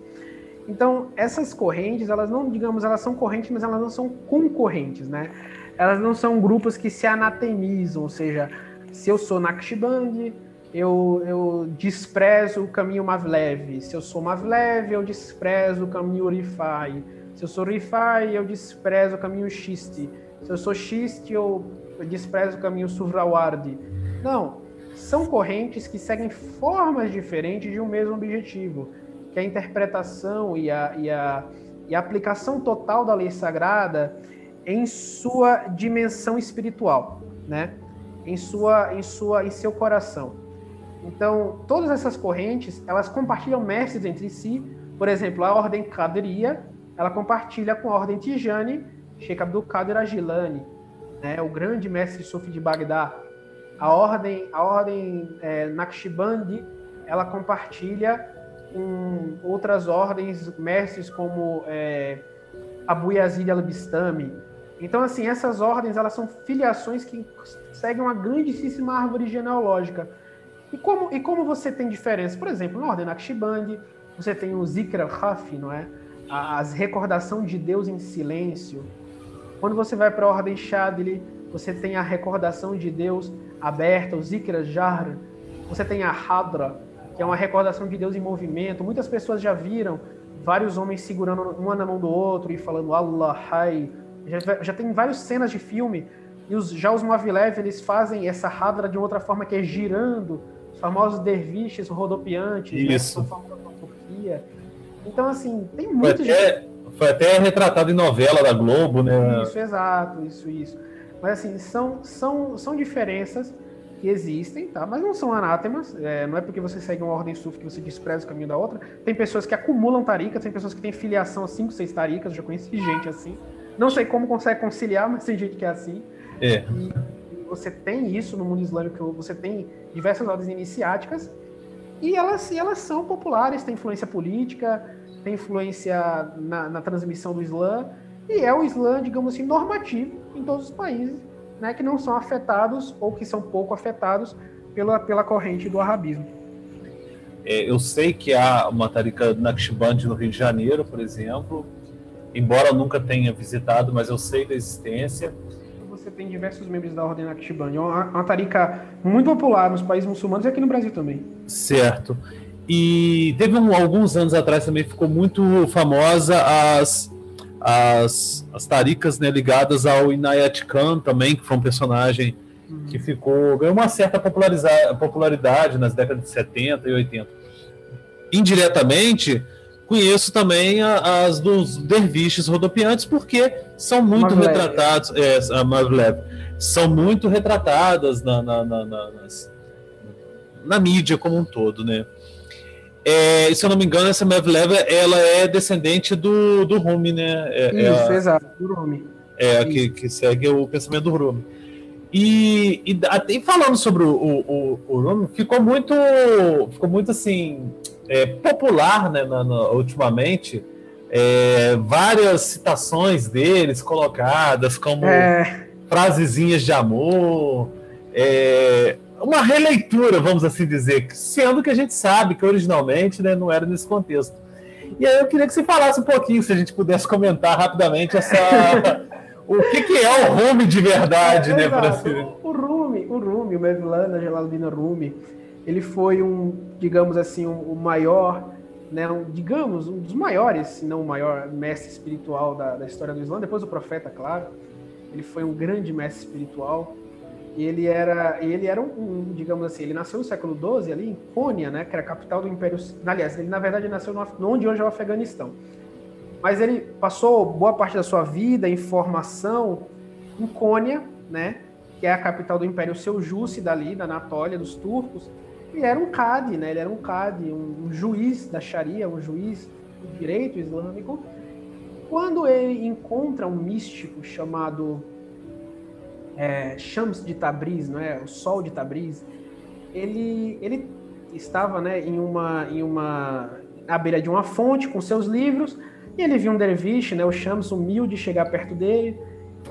Então, essas correntes, elas não, digamos, elas são correntes, mas elas não são concorrentes, né? Elas não são grupos que se anatemizam, ou seja, se eu sou Naqshbandi, eu, eu desprezo o caminho Mavlev. Se eu sou Mavlev, eu desprezo o caminho Rifai. Se eu sou Rifai, eu desprezo o caminho Shisti. Se eu sou Shisti, eu, desprezo o caminho Suvrawardi. Não, são correntes que seguem formas diferentes de um mesmo objetivo, que a interpretação e a, e a, e a aplicação total da lei sagrada em sua dimensão espiritual, né? Em sua, em sua, em seu coração. Então, todas essas correntes, elas compartilham mestres entre si. Por exemplo, a ordem Qadiriya, ela compartilha com a ordem Tijani, Sheikh Abdul Qadir Agilani, né, o grande mestre sufi de Bagdá. A ordem, a ordem é, Naqshbandi, ela compartilha com outras ordens, mestres como é, Abu Yazid al-Bistami. Então, assim, essas ordens, elas são filiações que seguem uma grandíssima árvore genealógica. E como, e como você tem diferença? Por exemplo, na ordem Naqshbandi, você tem o Zikr al-Khafi, não é? As recordação de Deus em silêncio. Quando você vai para a ordem Shadili, você tem a recordação de Deus aberta, o Zikr al-Jahr. Você tem a Hadra, que é uma recordação de Deus em movimento. Muitas pessoas já viram vários homens segurando uma na mão do outro e falando Allah, Hai. Já, já tem várias cenas de filme e os, já os Mavilev, eles fazem essa Hadra de outra forma que é girando os famosos derviches rodopiantes, Isso. Né, Turquia. Então, assim, tem muito. Foi até, foi até retratado em novela da Globo, né? Isso, exato, isso, isso. Mas, assim, são, são, são diferenças que existem, tá? Mas não são anátemas. É, não é porque você segue uma ordem sufi que você despreza o caminho da outra. Tem pessoas que acumulam taricas, tem pessoas que têm filiação a cinco, seis taricas. Eu já conheci gente assim. Não sei como consegue conciliar, mas tem gente que é assim. É. E, você tem isso no mundo islâmico, você tem diversas ordens iniciáticas e elas, e elas são populares, tem influência política, tem influência na, na, transmissão do Islã e é o Islã, digamos assim, normativo em todos os países, né, que não são afetados ou que são pouco afetados pela, pela corrente do arabismo. É, eu sei que há uma tarika Naqshband no Rio de Janeiro, por exemplo, embora eu nunca tenha visitado, mas eu sei da existência você tem diversos membros da Ordem Naqshband. É uma, uma tarika muito popular nos países muçulmanos e aqui no Brasil também. Certo. E teve um, alguns anos atrás também ficou muito famosa as as, as taricas né, ligadas ao Inayat Khan também, que foi um personagem uhum. que ficou ganhou uma certa popularidade nas décadas de 70 e 80. Indiretamente, conheço também a, as dos derviches rodopiantes, porque são muito Maglev. retratados. É, a Maglev, são muito retratadas na, na, na, na, nas, na mídia como um todo, né? É, se eu não me engano, essa Mevlev, ela é descendente do, do Rumi, né? É, Isso, é a, exato, do Rumi. É, que, que segue o pensamento do Rumi. E, e, e falando sobre o, o, o, Rumi, ficou muito, ficou muito assim, é, popular né, na, na, ultimamente, é, várias citações deles colocadas como é. frasezinhas de amor, é, uma releitura, vamos assim dizer, sendo que a gente sabe que originalmente né, não era nesse contexto. E aí eu queria que você falasse um pouquinho, se a gente pudesse comentar rapidamente essa. [LAUGHS] o que, que, é o Rumi de verdade, é, né? Assim... O Rumi, o Rumi, o Mevlana Jalaluddin Rumi, ele foi um, digamos assim, o um, um maior, né, um, digamos, um dos maiores, se não o maior mestre espiritual da, da história do Islã, depois do profeta, claro. Ele foi um grande mestre espiritual e ele era, ele era um, um, digamos assim, ele nasceu no século XII ali em Cônia, né, que era a capital do Império. Aliás, ele na verdade nasceu no, onde hoje é o Afeganistão. Mas ele passou boa parte da sua vida em formação em Cônia, né, que é a capital do Império Seljúcida dali, da Anatólia, dos turcos. Ele era um cadi, né, ele era um cadi, um, juiz da Sharia, um juiz do direito islâmico. Quando ele encontra um místico chamado é, Shams de Tabriz, não é? O Sol de Tabriz, ele, ele estava né, em uma, em uma à beira de uma fonte com seus livros e ele viu um derviche, né, o Shams humilde, chegar perto dele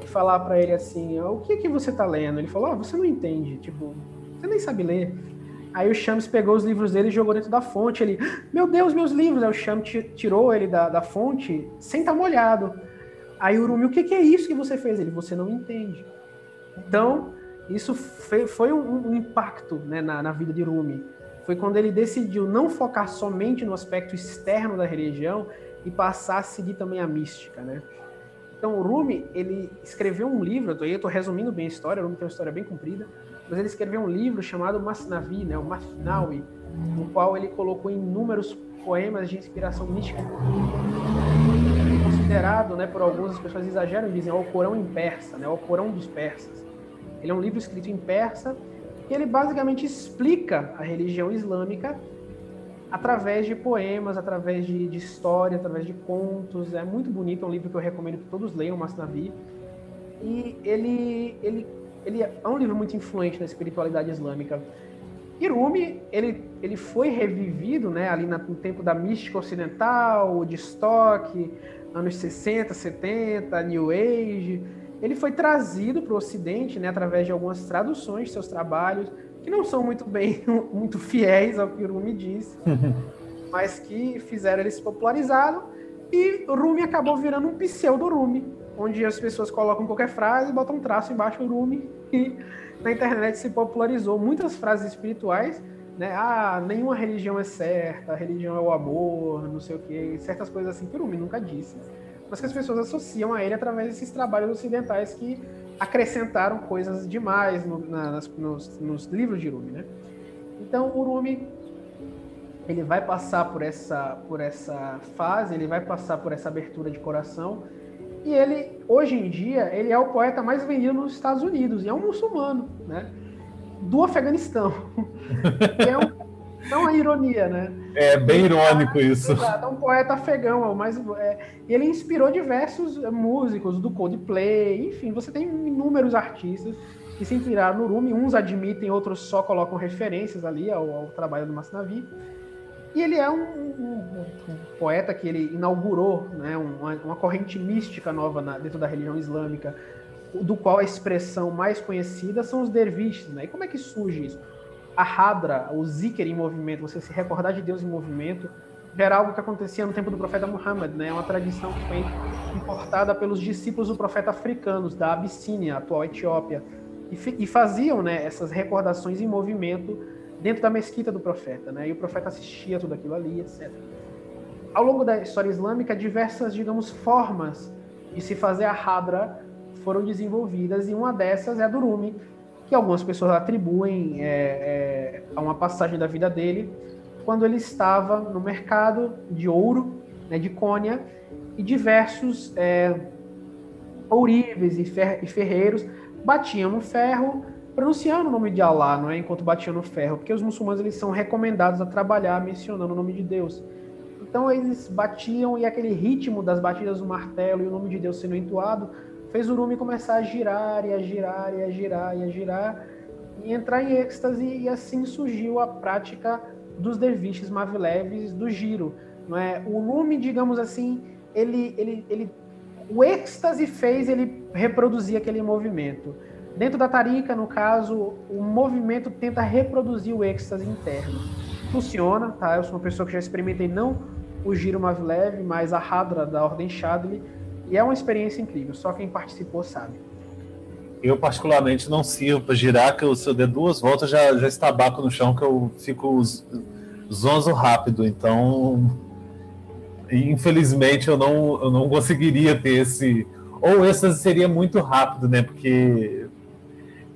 e falar para ele assim: "O que que você está lendo?" Ele falou: oh, "Você não entende, tipo, você nem sabe ler." Aí o Shams pegou os livros dele e jogou dentro da fonte. Ele, meu Deus, meus livros! Aí o Shams tirou ele da, da fonte sem estar tá molhado. Aí o Urumi, o que, que é isso que você fez? Ele, você não entende. Então, isso foi um, um impacto né, na, na, vida de Rumi. Foi quando ele decidiu não focar somente no aspecto externo da religião e passar a seguir também a mística, né? Então, Rumi, ele escreveu um livro, eu estou resumindo bem a história, o Rumi tem uma história bem comprida, mas ele escreveu um livro chamado Masnavi, né, o Masnawi, no qual ele colocou inúmeros poemas de inspiração mística. Considerado, né, por algumas pessoas exageram e dizem, é o Corão em persa, né, o Corão dos persas. Ele é um livro escrito em persa e ele basicamente explica a religião islâmica através de poemas, através de, de história, através de contos. É muito bonito, é um livro que eu recomendo que todos leiam, Masnavi. E ele, ele, ele é um livro muito influente na espiritualidade islâmica. E Rumi, ele, ele foi revivido né, ali no tempo da mística ocidental, de estoque, anos 60, 70, New Age ele foi trazido para o Ocidente, né, através de algumas traduções de seus trabalhos, que não são muito bem, [LAUGHS] muito fiéis ao que Rumi disse, [LAUGHS] mas que fizeram ele se popularizado. E o Rumi acabou virando um pseudo-Rumi, onde as pessoas colocam qualquer frase botam um traço embaixo do Rumi, e na internet se popularizou muitas frases espirituais, né? Ah, nenhuma religião é certa, a religião é o amor, não sei o quê, certas coisas assim que o Rumi nunca disse mas que as pessoas associam a ele através desses trabalhos ocidentais que acrescentaram coisas demais no, na, nas, nos, nos, livros de Rumi, né? Então, o Rumi ele vai passar por essa, por essa fase, ele vai passar por essa abertura de coração, e ele, hoje em dia, ele é o poeta mais vendido nos Estados Unidos, e é um muçulmano, né? Do Afeganistão. [LAUGHS] é um a ironia, né? É bem irônico isso. Exato, é um poeta afegão, mas é, ele inspirou diversos músicos do Coldplay, enfim, você tem inúmeros artistas que se inspiraram no Rumi, uns admitem, outros só colocam referências ali ao, ao trabalho do Masnavi. E ele é um, um, um, poeta que ele inaugurou né, uma, uma corrente mística nova na, dentro da religião islâmica, do qual a expressão mais conhecida são os derviches. Né? E como é que surge isso? a Hadra, o Zikr em movimento, você se recordar de Deus em movimento, era algo que acontecia no tempo do profeta Muhammad, né? É uma tradição que foi importada pelos discípulos do profeta africanos da Abissínia, atual Etiópia, e, e faziam, né, essas recordações em movimento dentro da mesquita do profeta, né? E o profeta assistia tudo aquilo ali, etc. Ao longo da história islâmica, diversas, digamos, formas de se fazer a Hadra foram desenvolvidas, e uma dessas é a do Rumi, que algumas pessoas atribuem é, é, a uma passagem da vida dele, quando ele estava no mercado de ouro, né, de Cônia, e diversos é, ourives e, fer e ferreiros batiam no ferro, pronunciando o nome de Allah, não é? Enquanto batiam no ferro, porque os muçulmanos eles são recomendados a trabalhar mencionando o nome de Deus. Então eles batiam e aquele ritmo das batidas do martelo e o nome de Deus sendo entoado fez o Rumi começar a girar e a girar e a girar e a girar e entrar em êxtase e assim surgiu a prática dos derviches mavleves do giro, não é? O Rumi, digamos assim, ele, ele, ele o êxtase fez ele reproduzir aquele movimento. Dentro da tarika, no caso, o movimento tenta reproduzir o êxtase interno. Funciona, tá? Eu sou uma pessoa que já experimentei não o giro Mavlev, mas a Hadra da Ordem Shadley, e é uma experiência incrível, só quem participou sabe. Eu, particularmente, não sirvo para girar, que eu, se eu der duas voltas já, já estabaco no chão, que eu fico zonzo rápido. Então, infelizmente, eu não, eu não conseguiria ter esse. Ou esse seria muito rápido, né? Porque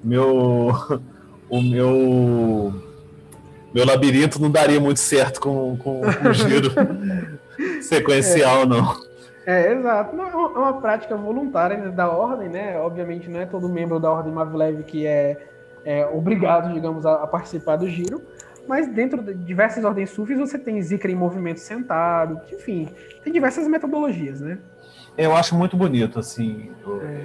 meu, [LAUGHS] o meu, meu labirinto não daria muito certo com, com, com o giro [LAUGHS] sequencial, é. não. É, exato. Não, é uma é prática voluntária da ordem, né? Obviamente não é todo membro da ordem Mavlev que é, é obrigado, digamos, a, a, participar do giro, mas dentro de diversas ordens sufis você tem zikra em movimento sentado, enfim, tem diversas metodologias, né? Eu acho muito bonito, assim.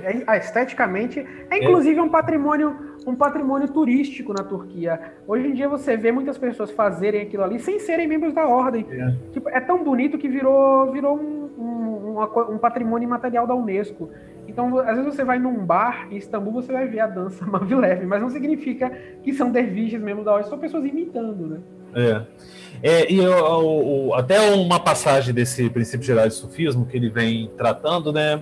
É, é, esteticamente, é inclusive um patrimônio, um patrimônio turístico na Turquia. Hoje em dia você vê muitas pessoas fazerem aquilo ali sem serem membros da ordem. É, tipo, é tão bonito que virou, virou um, um, um patrimônio imaterial da Unesco. Então, às vezes você vai num bar em Istambul, você vai ver a dança [LAUGHS] Mavilev, mas não significa que são derviches mesmo da ordem, são pessoas imitando, né? É. é e até uma passagem desse princípio geral de sufismo que ele vem tratando, né?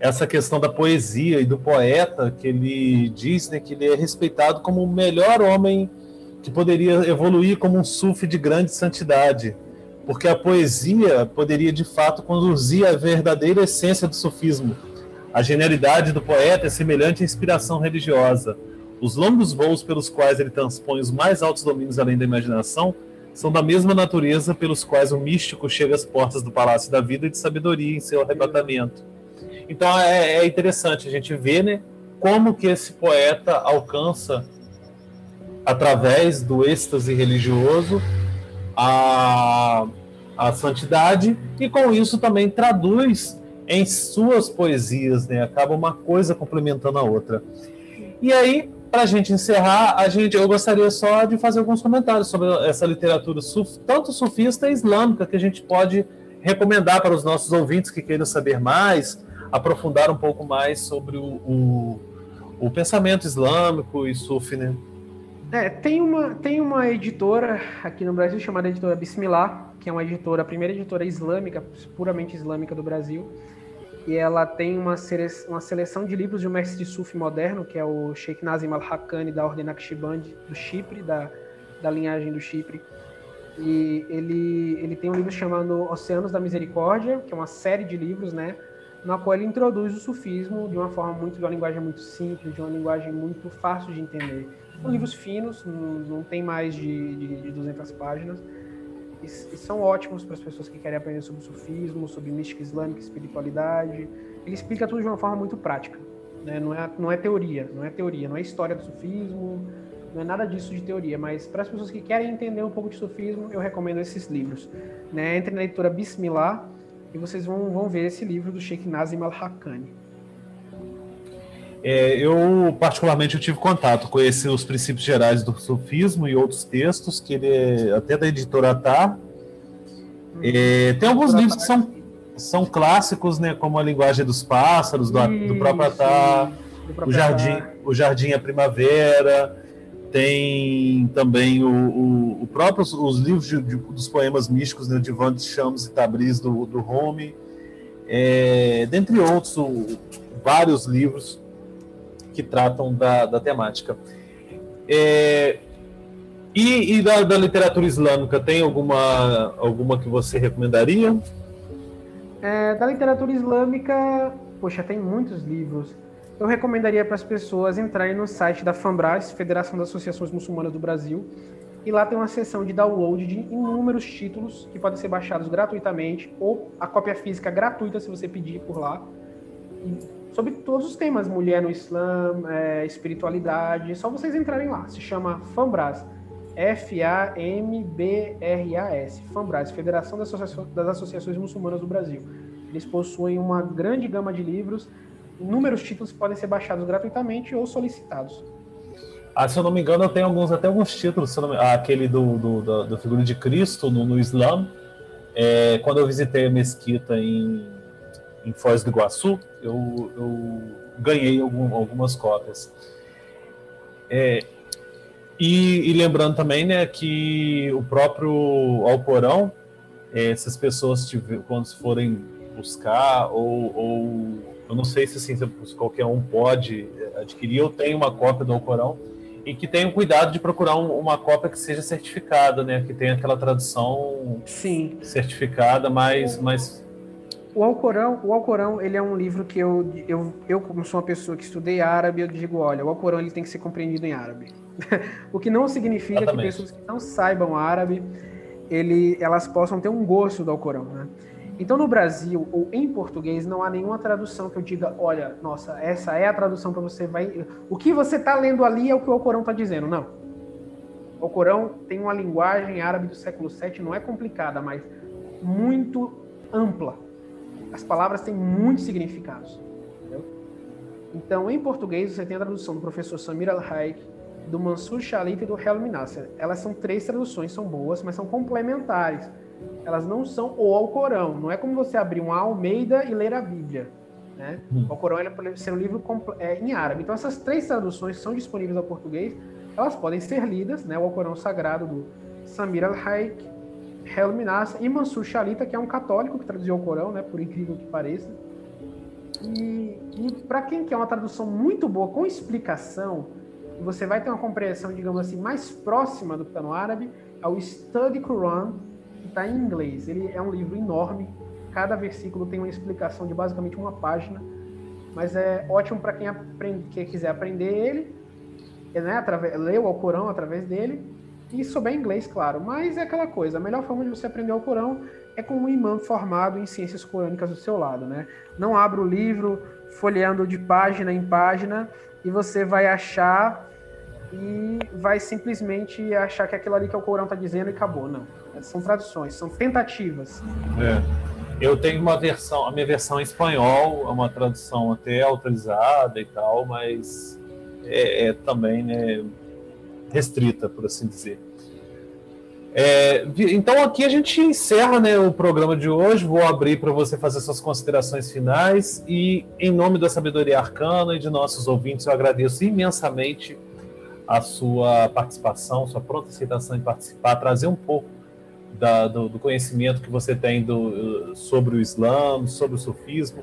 Essa questão da poesia e do poeta, que ele diz né, que ele é respeitado como o melhor homem que poderia evoluir como um sufi de grande santidade porque a poesia poderia de fato conduzir à verdadeira essência do sufismo. A genialidade do poeta é semelhante à inspiração religiosa. Os longos voos pelos quais ele transpõe os mais altos domínios além da imaginação são da mesma natureza pelos quais o místico chega às portas do palácio da vida e de sabedoria em seu arrebatamento. Então é, é interessante a gente ver, né, como que esse poeta alcança através do êxtase religioso a, a santidade e com isso também traduz em suas poesias, né? Acaba uma coisa complementando a outra. E aí, para a gente encerrar, a gente, eu gostaria só de fazer alguns comentários sobre essa literatura suf, tanto sufista e islâmica que a gente pode recomendar para os nossos ouvintes que queiram saber mais, aprofundar um pouco mais sobre o, o, o pensamento islâmico e sufi, né? É, tem uma, tem uma editora aqui no Brasil chamada Editora Bismillah, que é uma editora, a primeira editora islâmica, puramente islâmica do Brasil. E ela tem uma, sele, uma seleção de livros de um mestre de Sufi moderno, que é o Sheikh Nazim al-Haqqani, da Ordem Naqshband, do Chipre, da, da linhagem do Chipre. E ele, ele tem um livro chamado Oceanos da Misericórdia, que é uma série de livros, né? Na qual ele introduz o sufismo de uma forma muito, de uma linguagem muito simples, de uma linguagem muito fácil de entender. São livros finos, não, não tem mais de, de, de 200 páginas, e, são ótimos para as pessoas que querem aprender sobre sufismo, sobre mística islâmica, espiritualidade. Ele explica tudo de uma forma muito prática. Né? Não, é, não é teoria, não é teoria, não é história do sufismo, não é nada disso de teoria, mas para as pessoas que querem entender um pouco de sufismo, eu recomendo esses livros. Né? Entre na leitura Bismillah e vocês vão, vão ver esse livro do Sheikh Nazim al-Haqqani. É, eu, particularmente, eu tive contato, conheci os princípios gerais do sufismo e outros textos, que ele até da editora Tá. É, tem alguns livros que são, são clássicos, né, como A Linguagem dos Pássaros, do, do próprio Atá, o Jardim, o Jardim a Primavera, tem também o, o, o próprio, os livros de, de, dos poemas místicos né, de Van de Chamos e Tabriz, do, do Rome, é, dentre outros, o, vários livros que tratam da, da temática. É, e, e da, da, literatura islâmica, tem alguma, alguma que você recomendaria? É, da literatura islâmica, poxa, tem muitos livros. Eu recomendaria para as pessoas entrarem no site da FAMBRAS, Federação das Associações Muçulmanas do Brasil, e lá tem uma seção de download de inúmeros títulos que podem ser baixados gratuitamente ou a cópia física gratuita se você pedir por lá. E sobre todos os temas, mulher no Islã, é, espiritualidade, é só vocês entrarem lá. Se chama FAMBRAS, F-A-M-B-R-A-S, FAMBRAS, Federação das Associações, das Associações Muçulmanas do Brasil. Eles possuem uma grande gama de livros, inúmeros títulos podem ser baixados gratuitamente ou solicitados. Ah, se eu não me engano, eu tenho alguns, até alguns títulos, me... ah, aquele do, do, do, do figura de Cristo no, no Islã. É, quando eu visitei a mesquita em, em Foz do Iguaçu, eu, eu ganhei algum, algumas cópias. É, e, e, lembrando também né, que o próprio Alcorão, é, se as pessoas tiver, quando forem buscar, ou, ou eu não sei se, assim, se qualquer um pode adquirir, eu tenho uma cópia do Alcorão, e que tenham cuidado de procurar um, uma cópia que seja certificada, né? Que tenha aquela tradução Sim. certificada, mais, mais... O Alcorão, o Alcorão, ele é um livro que eu, eu, eu como sou uma pessoa que estudei árabe, eu digo, olha, o Alcorão ele tem que ser compreendido em árabe. [LAUGHS] o que não significa Exatamente. que pessoas que não saibam árabe, ele, elas possam ter um gosto do Alcorão, né? Então, no Brasil ou em português, não há nenhuma tradução que eu diga, olha, nossa, essa é a tradução para você vai. O que você está lendo ali é o que o Alcorão está dizendo. Não. O Alcorão tem uma linguagem árabe do século VII, não é complicada, mas muito ampla. As palavras têm muitos significados. Entendeu? Então, em português, você tem a tradução do professor Samir Al-Haik, do Mansur Shalit e do Helmi Nasser. Elas são três traduções, são boas, mas são complementares elas não são o Alcorão. Não é como você abrir uma Almeida e ler a Bíblia. Né? Hum. O Alcorão é pode ser um livro é, em árabe. Então, essas três traduções que são disponíveis ao português, elas podem ser lidas. Né? O Alcorão Sagrado do Samir al-Haik, Helmi Nasser e Mansur Shalita, que é um católico que traduziu o Alcorão, né? por incrível que pareça. E, e para quem quer uma tradução muito boa, com explicação, você vai ter uma compreensão, digamos assim, mais próxima do que está no árabe, é o Study Quran, está em inglês. Ele é um livro enorme. Cada versículo tem uma explicação de basicamente uma página, mas é ótimo para quem, aprende, quem quiser aprender ele, né, através, ler o Alcorão através dele e souber inglês, claro. Mas é aquela coisa, a melhor forma de você aprender o Alcorão é com um imã formado em ciências corânicas do seu lado, né? Não abra o livro folheando de página em página e você vai achar e vai simplesmente achar que aquilo ali que o Corão está dizendo e acabou. Não. São traduções, são tentativas. É. Eu tenho uma versão, a minha versão em espanhol, é uma tradução até autorizada e tal, mas é, é também né, restrita, por assim dizer. É, então aqui a gente encerra né, o programa de hoje. Vou abrir para você fazer suas considerações finais e, em nome da sabedoria arcana e de nossos ouvintes, eu agradeço imensamente a sua participação, sua pronta aceitação em participar, trazer um pouco da, do, do, conhecimento que você tem do, sobre o Islã, sobre o sufismo.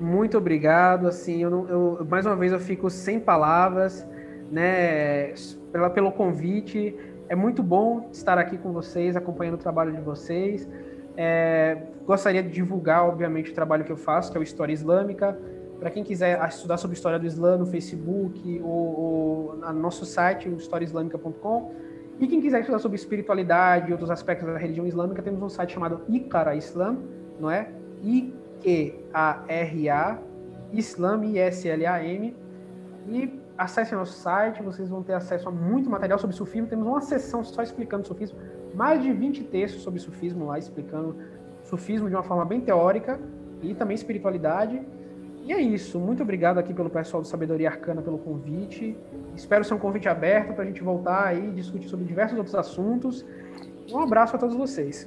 Muito obrigado. Assim, eu, eu, mais uma vez eu fico sem palavras, né, pela, pelo convite. É muito bom estar aqui com vocês, acompanhando o trabalho de vocês. É, gostaria de divulgar, obviamente, o trabalho que eu faço, que é o História Islâmica. Para quem quiser estudar sobre história do Islã no Facebook ou, ou no nosso site, historiaislâmica.com. E quem quiser estudar sobre espiritualidade e outros aspectos da religião islâmica, temos um site chamado Ikara Islam, não é? I-Q-A-R-A, Islam, I-S-L-A-M. E acessem nosso site, vocês vão ter acesso a muito material sobre sufismo. Temos uma sessão só explicando sufismo, mais de 20 textos sobre sufismo lá, explicando sufismo de uma forma bem teórica e também espiritualidade. E é isso. Muito obrigado aqui pelo pessoal do Sabedoria Arcana pelo convite. Espero ser um convite aberto para a gente voltar aí e discutir sobre diversos outros assuntos. Um abraço a todos vocês.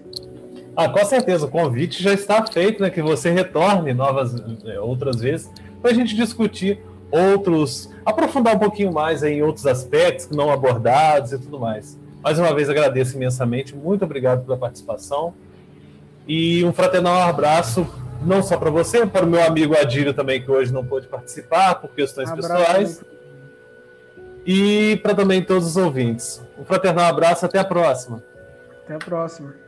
Ah, com certeza, o convite já está feito, né? Que você retorne novas é, outras vezes para a gente discutir outros, aprofundar um pouquinho mais em outros aspectos não abordados e tudo mais. Mais uma vez agradeço imensamente, muito obrigado pela participação e um fraternal abraço não só para você, para o meu amigo Adílio também, que hoje não pôde participar por questões um pessoais. E para também todos os ouvintes. Um fraternal abraço, até a próxima. Até a próxima.